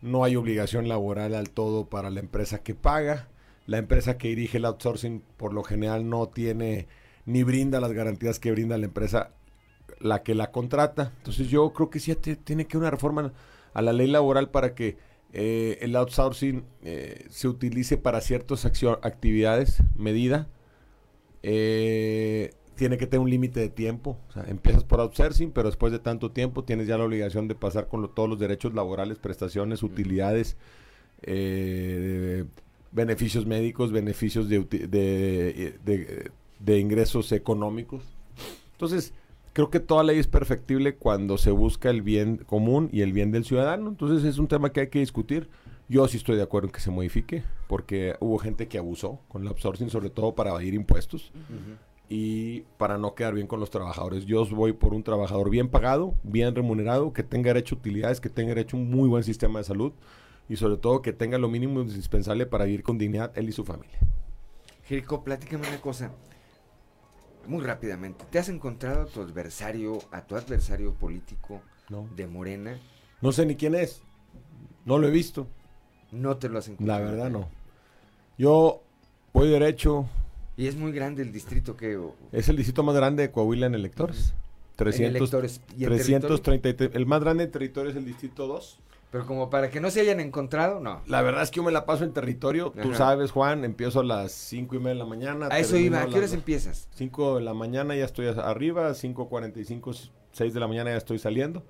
no hay obligación laboral al todo para la empresa que paga, la empresa que dirige el outsourcing por lo general no tiene ni brinda las garantías que brinda la empresa la que la contrata. Entonces yo creo que sí tiene que una reforma a la ley laboral para que eh, el outsourcing eh, se utilice para ciertas actividades, medida. Eh, tiene que tener un límite de tiempo. O sea, empiezas por outsourcing, pero después de tanto tiempo tienes ya la obligación de pasar con todos los derechos laborales, prestaciones, utilidades, beneficios médicos, beneficios de, de, de ingresos económicos. Entonces, creo que toda ley es perfectible cuando se busca el bien común y el bien del ciudadano. Entonces es un tema que hay que discutir. Yo sí estoy de acuerdo en que se modifique, porque hubo gente que abusó con el outsourcing, sobre todo para evadir impuestos y para no quedar bien con los trabajadores. Yo voy por un trabajador bien pagado, bien remunerado, que tenga derecho a utilidades, que tenga derecho a un muy buen sistema de salud y sobre todo que tenga lo mínimo indispensable para vivir con dignidad él y su familia. Jerico, pláticame una cosa muy rápidamente, ¿te has encontrado a tu adversario, a tu adversario político de Morena? No sé ni quién es. No lo he visto. No te lo has encontrado. La verdad no. Yo voy derecho. ¿Y es muy grande el distrito que...? Es el distrito más grande de Coahuila en electores. 300, electores. ¿Y 333. El más grande en territorio es el distrito 2. Pero como para que no se hayan encontrado, no. La verdad es que yo me la paso en territorio. Tú sabes, Juan, empiezo a las cinco y media de la mañana. A eso iba. ¿A qué horas empiezas? 5 de la mañana ya estoy arriba, 5.45, 6 de la mañana ya estoy saliendo.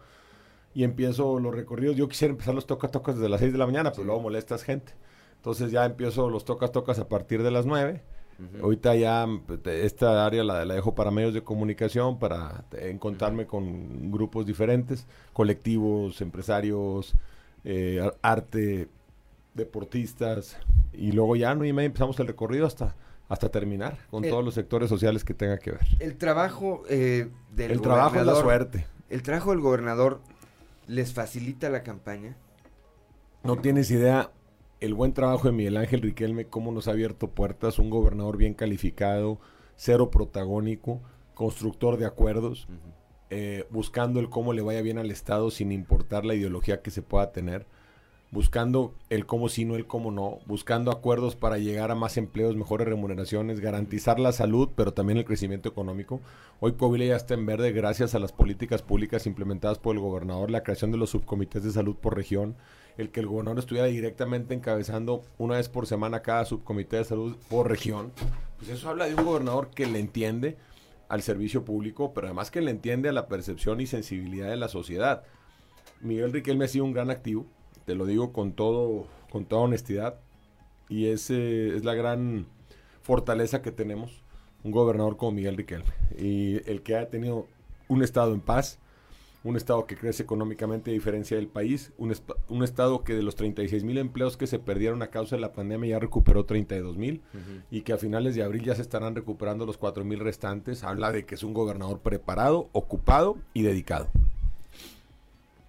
Y empiezo los recorridos. Yo quisiera empezar los tocas tocas desde las 6 de la mañana, pero luego molestas gente. Entonces ya empiezo los tocas tocas a partir de las 9. Ahorita ya esta área la, la, dejo para medios de comunicación, para encontrarme con grupos diferentes, colectivos, empresarios, eh, arte, deportistas, y luego ya no y media empezamos el recorrido hasta hasta terminar con todos los sectores sociales que tenga que ver. El trabajo eh, del El trabajo es la suerte. El trabajo del gobernador les facilita la campaña. No tienes idea el buen trabajo de Miguel Ángel Riquelme, cómo nos ha abierto puertas, un gobernador bien calificado, cero protagónico, constructor de acuerdos, eh, buscando el cómo le vaya bien al Estado sin importar la ideología que se pueda tener, buscando el cómo sí, no el cómo no, buscando acuerdos para llegar a más empleos, mejores remuneraciones, garantizar la salud, pero también el crecimiento económico. Hoy Coahuila ya está en verde gracias a las políticas públicas implementadas por el gobernador, la creación de los subcomités de salud por región, el que el gobernador estuviera directamente encabezando una vez por semana cada subcomité de salud por región, pues eso habla de un gobernador que le entiende al servicio público, pero además que le entiende a la percepción y sensibilidad de la sociedad. Miguel Riquelme ha sido un gran activo, te lo digo con todo, con toda honestidad, y ese es la gran fortaleza que tenemos, un gobernador como Miguel Riquelme, y el que ha tenido un estado en paz, un estado que crece económicamente a diferencia del país, un, un estado que de los 36 mil empleos que se perdieron a causa de la pandemia ya recuperó 32 mil y que a finales de abril ya se estarán recuperando los 4 mil restantes, habla de que es un gobernador preparado, ocupado y dedicado.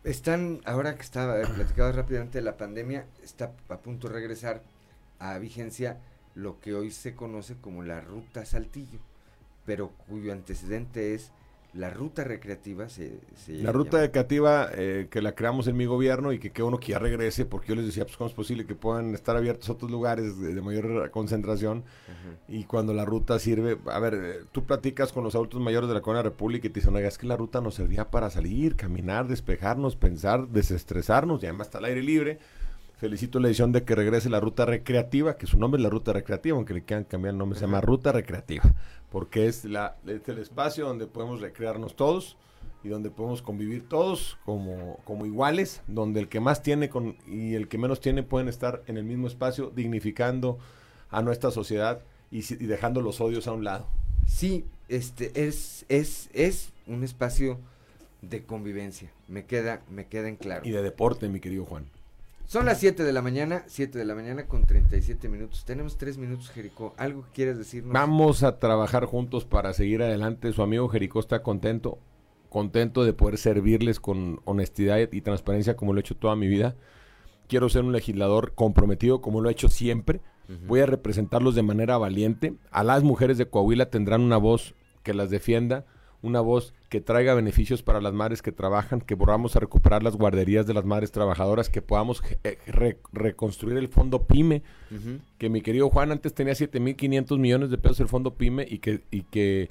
Están, ahora que estaba platicado rápidamente de la pandemia, está a punto de regresar a vigencia lo que hoy se conoce como la ruta Saltillo, pero cuyo antecedente es la ruta recreativa se, La ruta recreativa eh, que la creamos en mi gobierno y que qué uno que ya regrese, porque yo les decía, pues cómo es posible que puedan estar abiertos otros lugares de, mayor concentración y cuando la ruta sirve, a ver, eh, tú platicas con los adultos mayores de la Colonia República y te dicen, oiga, es que la ruta nos servía para salir, caminar, despejarnos, pensar, desestresarnos y además está al aire libre. Felicito la edición de que regrese la ruta recreativa, que su nombre es la ruta recreativa, aunque le quieran cambiar el nombre, se llama ruta recreativa porque es, la, el espacio donde podemos recrearnos todos y donde podemos convivir todos como, como iguales, donde el que más tiene con, y el que menos tiene pueden estar en el mismo espacio, dignificando a nuestra sociedad y, dejando los odios a un lado. Sí, este es, es, es un espacio de convivencia, me queda, me queda en claro. Y de deporte, mi querido Juan. Son las 7 de la mañana, 7 de la mañana con 37 minutos. Tenemos 3 minutos, Jericó. ¿Algo que quieres decirnos? Vamos a trabajar juntos para seguir adelante. Su amigo Jericó está contento. contento de poder servirles con honestidad y transparencia como lo he hecho toda mi vida. Quiero ser un legislador comprometido como lo he hecho siempre. Voy a representarlos de manera valiente. A las mujeres de Coahuila tendrán una voz que las defienda, una voz que traiga beneficios para las madres que trabajan, que volvamos a recuperar las guarderías de las madres trabajadoras, que podamos eh, reconstruir el fondo PYME, que mi querido Juan antes tenía 7.500 millones de pesos el fondo PYME y que, y que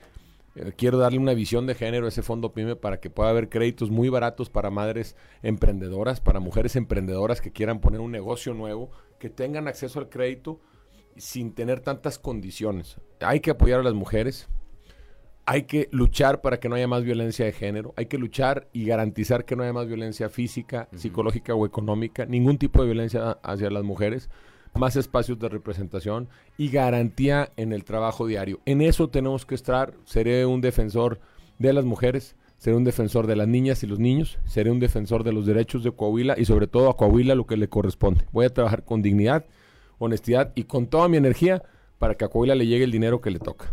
eh, quiero darle una visión de género a ese fondo PYME para que pueda haber créditos muy baratos para madres emprendedoras, para mujeres emprendedoras que quieran poner un negocio nuevo, que tengan acceso al crédito sin tener tantas condiciones. Hay que apoyar a las mujeres, hay que luchar para que no haya más violencia de género, hay que luchar y garantizar que no haya más violencia física, psicológica o económica, ningún tipo de violencia hacia las mujeres más espacios de representación y garantía en el trabajo diario. En eso tenemos que estar. Seré un defensor de las mujeres, seré un defensor de las niñas y los niños, seré un defensor de los derechos de Coahuila y sobre todo a Coahuila lo que le corresponde. Voy a trabajar con dignidad, honestidad y con toda mi energía para que a Coahuila le llegue el dinero que le toca.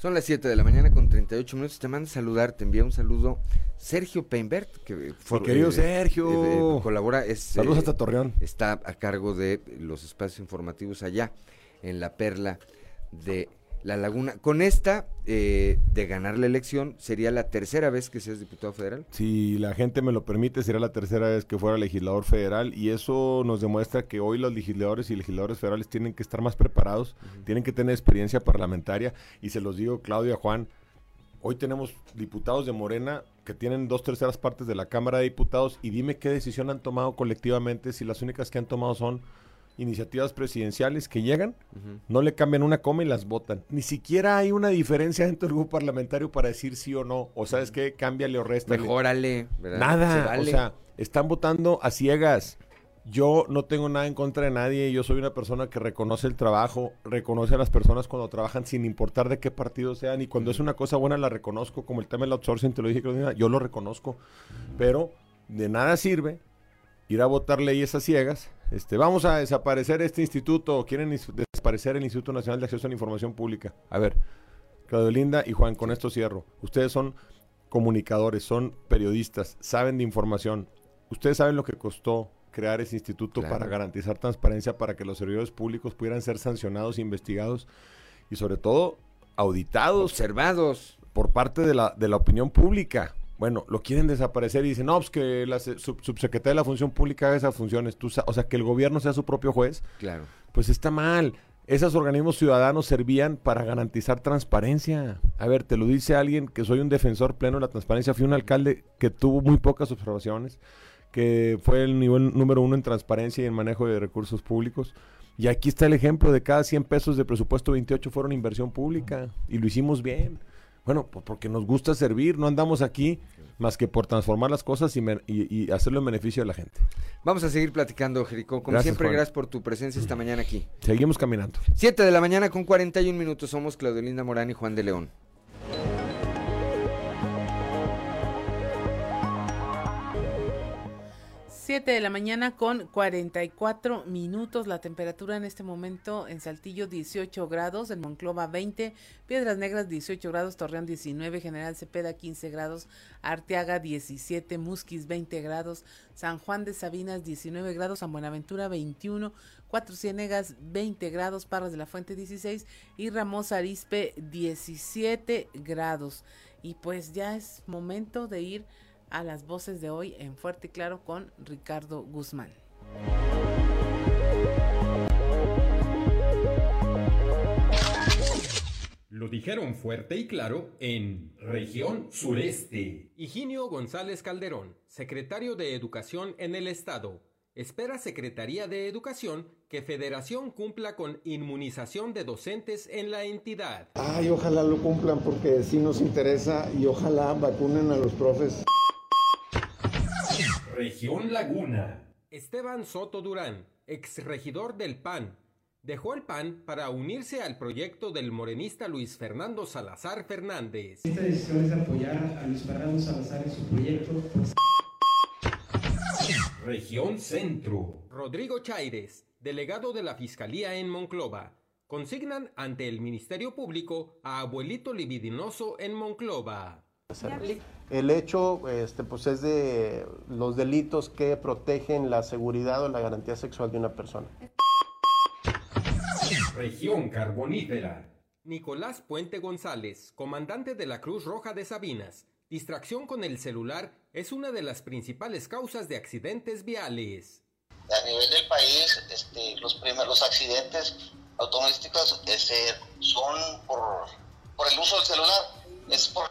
Son las 7 de la mañana con 38 minutos. Te mando a saludar, te envía un saludo Sergio Peinbert, que fue, querido eh, Sergio eh, colabora. Es, Saludos hasta Torreón. Está a cargo de los espacios informativos allá en la perla de la Laguna. Con esta eh, de ganar la elección, ¿sería la tercera vez que seas diputado federal? Si la gente me lo permite, sería la tercera vez que fuera legislador federal y eso nos demuestra que hoy los legisladores y legisladores federales tienen que estar más preparados, tienen que tener experiencia parlamentaria y se los digo, Claudia, Juan, hoy tenemos diputados de Morena que tienen dos terceras partes de la Cámara de Diputados y dime qué decisión han tomado colectivamente si las únicas que han tomado son iniciativas presidenciales que llegan, no le cambian una coma y las votan. Ni siquiera hay una diferencia dentro del grupo parlamentario para decir sí o no. O sabes qué, cámbiale o resta. Mejórale. Nada. O sea, están votando a ciegas. Yo no tengo nada en contra de nadie. Yo soy una persona que reconoce el trabajo, reconoce a las personas cuando trabajan sin importar de qué partido sean. Y cuando es una cosa buena la reconozco, como el tema del outsourcing, te lo dije, yo lo reconozco. Pero de nada sirve ir a votar leyes a ciegas este, vamos a desaparecer este instituto, quieren desaparecer el Instituto Nacional de Acceso a la Información Pública. A ver, Claudio Linda y Juan, con esto cierro. Ustedes son comunicadores, son periodistas, saben de información. Ustedes saben lo que costó crear ese instituto para garantizar transparencia, para que los servidores públicos pudieran ser sancionados, investigados y sobre todo auditados. Observados. Por parte de la, de la opinión pública. Bueno, lo quieren desaparecer y dicen, no, pues que la subsecretaria de la Función Pública haga esas funciones. Tú, o sea, que el gobierno sea su propio juez. Claro. Pues está mal. Esos organismos ciudadanos servían para garantizar transparencia. A ver, te lo dice alguien que soy un defensor pleno de la transparencia. Fui un alcalde que tuvo muy pocas observaciones, que fue el nivel número uno en transparencia y en manejo de recursos públicos. Y aquí está el ejemplo de cada 100 pesos de presupuesto, 28 fueron inversión pública. Y lo hicimos bien. Bueno, pues porque nos gusta servir, no andamos aquí más que por transformar las cosas y, hacerlo en beneficio de la gente. Vamos a seguir platicando, Jerico. Como siempre, gracias por tu presencia esta mañana aquí. Seguimos caminando. Siete de la mañana con 41 minutos. Somos Claudelinda Morán y Juan de León. 7 de la mañana con 44 minutos. La temperatura en este momento en Saltillo 18 grados, en Monclova 20, Piedras Negras 18 grados, Torreón 19, General Cepeda 15 grados, Arteaga 17, Musquis 20 grados, San Juan de Sabinas 19 grados, San Buenaventura 21, Cuatro Ciénegas 20 grados, Parras de la Fuente 16 y Ramos Arispe 17 grados. Y pues ya es momento de ir a las voces de hoy en Fuerte y Claro con Ricardo Guzmán. Lo dijeron fuerte y claro en región sureste. Higinio González Calderón, secretario de Educación en el Estado. Espera Secretaría de Educación que Federación cumpla con inmunización de docentes en la entidad. Ay, ojalá lo cumplan porque sí nos interesa y ojalá vacunen a los profes. Región Laguna. Esteban Soto Durán, exregidor del PAN, dejó el PAN para unirse al proyecto del morenista Luis Fernando Salazar Fernández. Esta decisión es apoyar a Luis Fernando Salazar en su proyecto. Región Centro. Rodrigo Chaires, delegado de la Fiscalía en Monclova, consignan ante el Ministerio Público a abuelito libidinoso en Monclova. El hecho este, pues es de los delitos que protegen la seguridad o la garantía sexual de una persona. Región Carbonífera. Nicolás Puente González, comandante de la Cruz Roja de Sabinas. Distracción con el celular es una de las principales causas de accidentes viales. A nivel del país, este, los primeros accidentes automovilísticos este, son por, por el uso del celular. Es por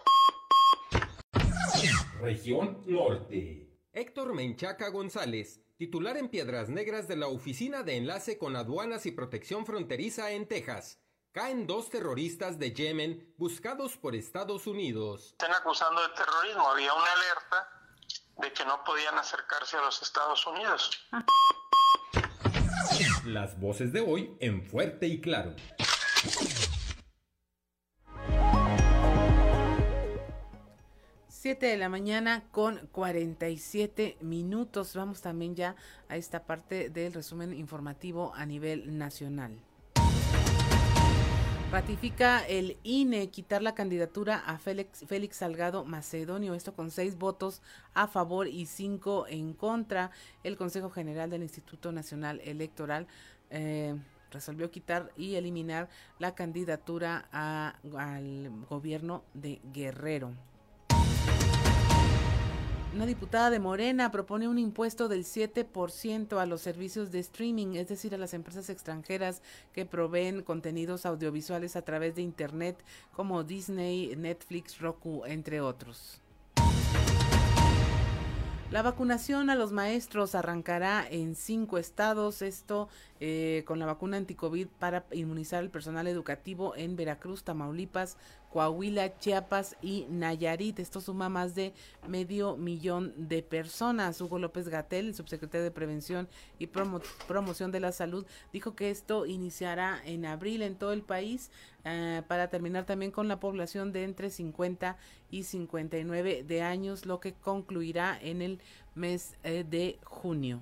Región Norte. Héctor Menchaca González, titular en Piedras Negras de la Oficina de Enlace con Aduanas y Protección Fronteriza en Texas. Caen dos terroristas de Yemen buscados por Estados Unidos. Están acusando de terrorismo. Había una alerta de que no podían acercarse a los Estados Unidos. Las voces de hoy en fuerte y claro. 7 de la mañana con 47 minutos. Vamos también ya a esta parte del resumen informativo a nivel nacional. Ratifica el INE quitar la candidatura a Félix, Félix Salgado Macedonio, esto con seis votos a favor y cinco en contra. El Consejo General del Instituto Nacional Electoral eh, resolvió quitar y eliminar la candidatura al gobierno de Guerrero. Una diputada de Morena propone un impuesto del 7% a los servicios de streaming, es decir, a las empresas extranjeras que proveen contenidos audiovisuales a través de Internet como Disney, Netflix, Roku, entre otros. La vacunación a los maestros arrancará en cinco estados, esto eh, con la vacuna anticovid para inmunizar al personal educativo en Veracruz, Tamaulipas, Coahuila, Chiapas y Nayarit. Esto suma más de medio millón de personas. Hugo López Gatel, el subsecretario de Prevención y Promoción de la Salud, dijo que esto iniciará en abril en todo el país eh, para terminar también con la población de entre 50 y 59 de años, lo que concluirá en el mes eh, de junio.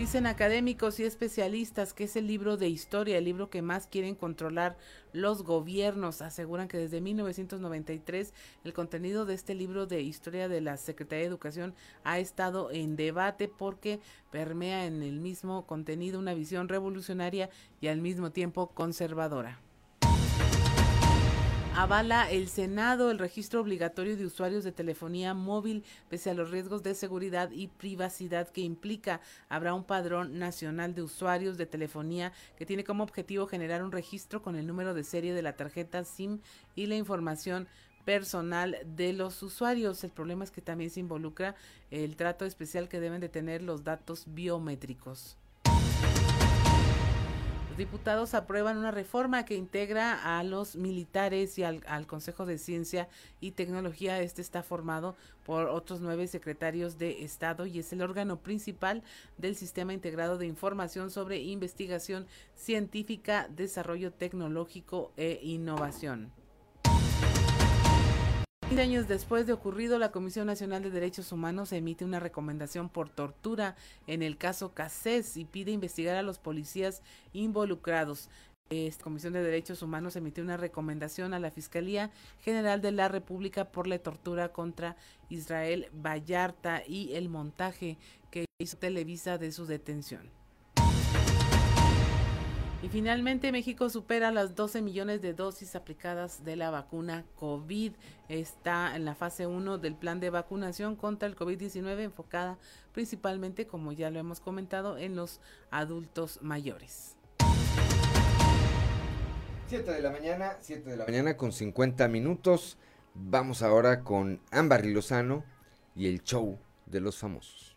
Dicen académicos y especialistas que es el libro de historia, el libro que más quieren controlar los gobiernos. Aseguran que desde 1993 el contenido de este libro de historia de la Secretaría de Educación ha estado en debate porque permea en el mismo contenido una visión revolucionaria y al mismo tiempo conservadora. Avala el Senado el registro obligatorio de usuarios de telefonía móvil pese a los riesgos de seguridad y privacidad que implica. Habrá un padrón nacional de usuarios de telefonía que tiene como objetivo generar un registro con el número de serie de la tarjeta SIM y la información personal de los usuarios. El problema es que también se involucra el trato especial que deben de tener los datos biométricos diputados aprueban una reforma que integra a los militares y al, Consejo de Ciencia y Tecnología. Este está formado por otros nueve secretarios de Estado y es el órgano principal del Sistema Integrado de Información sobre Investigación Científica, Desarrollo Tecnológico e Innovación años después de ocurrido, la Comisión Nacional de Derechos Humanos emite una recomendación por tortura en el caso Casés y pide investigar a los policías involucrados. Esta Comisión de Derechos Humanos emitió una recomendación a la Fiscalía General de la República por la tortura contra Israel Vallarta y el montaje que hizo Televisa de su detención. Y finalmente México supera las 12 millones de dosis aplicadas de la vacuna COVID. Está en la fase 1 del plan de vacunación contra el COVID-19 enfocada principalmente, como ya lo hemos comentado, en los adultos mayores. 7 de la mañana, 7 de la mañana con 50 minutos. Vamos ahora con Ámbar Lozano y el show de los famosos.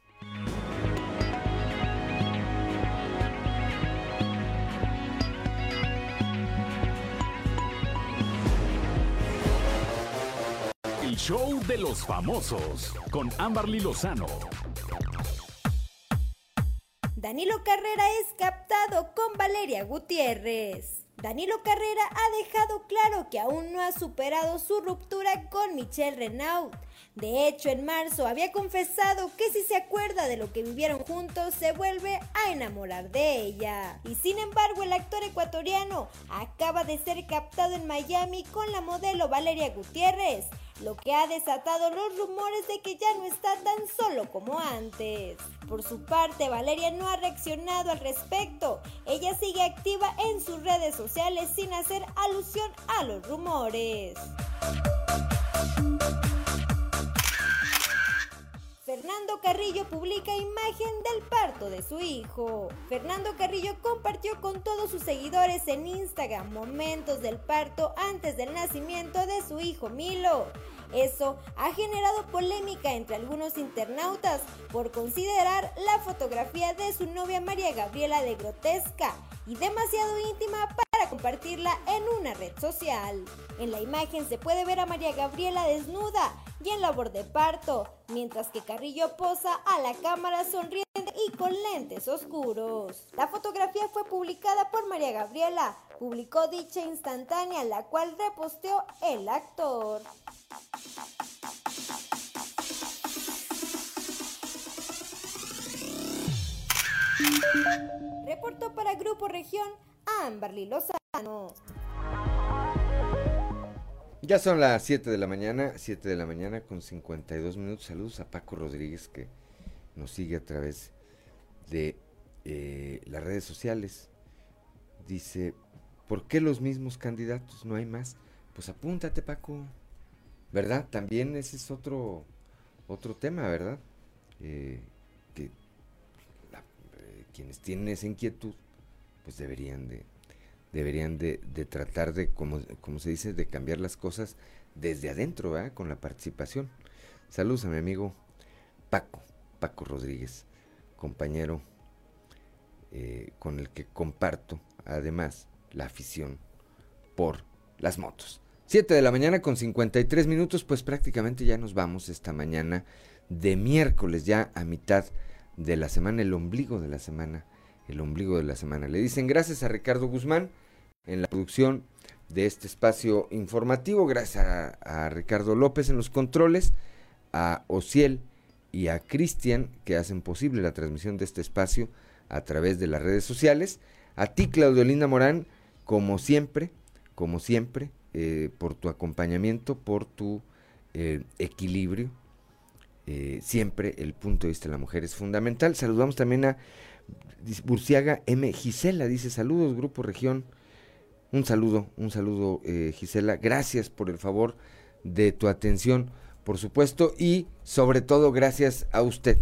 Show de los famosos con Amberly Lozano. Danilo Carrera es captado con Valeria Gutiérrez. Danilo Carrera ha dejado claro que aún no ha superado su ruptura con Michelle Renaud De hecho, en marzo había confesado que si se acuerda de lo que vivieron juntos, se vuelve a enamorar de ella. Y sin embargo, el actor ecuatoriano acaba de ser captado en Miami con la modelo Valeria Gutiérrez, lo que ha desatado los rumores de que ya no está tan solo como antes. Por su parte, Valeria no ha reaccionado al respecto. Ella sigue activa en sus redes sociales sin hacer alusión a los rumores. Fernando Carrillo publica imagen del parto de su hijo. Fernando Carrillo compartió con todos sus seguidores en Instagram momentos del parto antes del nacimiento de su hijo Milo. Eso ha generado polémica entre algunos internautas por considerar la fotografía de su novia María Gabriela de grotesca y demasiado íntima para compartirla en una red social. En la imagen se puede ver a María Gabriela desnuda y en labor de parto, mientras que Carrillo posa a la cámara sonriente y con lentes oscuros. La fotografía fue publicada por María Gabriela, publicó dicha instantánea, la cual reposteó el actor. Reportó para Grupo Región Amberly Lozano. Ya son las 7 de la mañana, 7 de la mañana con 52 minutos. Saludos a Paco Rodríguez que nos sigue a través de eh, las redes sociales. Dice, ¿por qué los mismos candidatos? No hay más. Pues apúntate, Paco. ¿Verdad? También ese es otro, otro tema, ¿verdad? Eh, que eh, quienes tienen esa inquietud, pues deberían de, deberían de, tratar de, como, como, se dice, de cambiar las cosas desde adentro. Con la participación. Saludos a mi amigo Paco, Paco Rodríguez, compañero eh, con el que comparto además la afición por las motos. 7 de la mañana con 53 minutos, pues prácticamente ya nos vamos esta mañana de miércoles, ya a mitad de la semana, el ombligo de la semana, el ombligo de la semana. Le dicen gracias a Ricardo Guzmán en la producción de este espacio informativo, gracias a, Ricardo López en los controles, a Ociel y a Cristian que hacen posible la transmisión de este espacio a través de las redes sociales, a ti Claudiolina Morán, como siempre, como siempre, eh, por tu acompañamiento, por tu eh, equilibrio. Eh, siempre el punto de vista de la mujer es fundamental. Saludamos también a Burciaga M. Gisela, dice saludos, Grupo Región un saludo, un saludo eh, Gisela. Gracias por el favor de tu atención, por supuesto, y sobre todo gracias a usted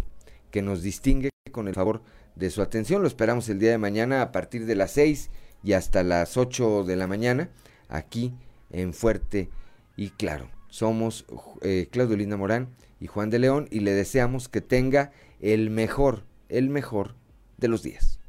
que nos distingue con el favor de su atención. Lo esperamos el día de mañana a partir de las 6 y hasta las 8 de la mañana aquí en Fuerte y Claro. Somos eh, Claudio Linda Morán y Juan de León y le deseamos que tenga el mejor, el mejor de los días.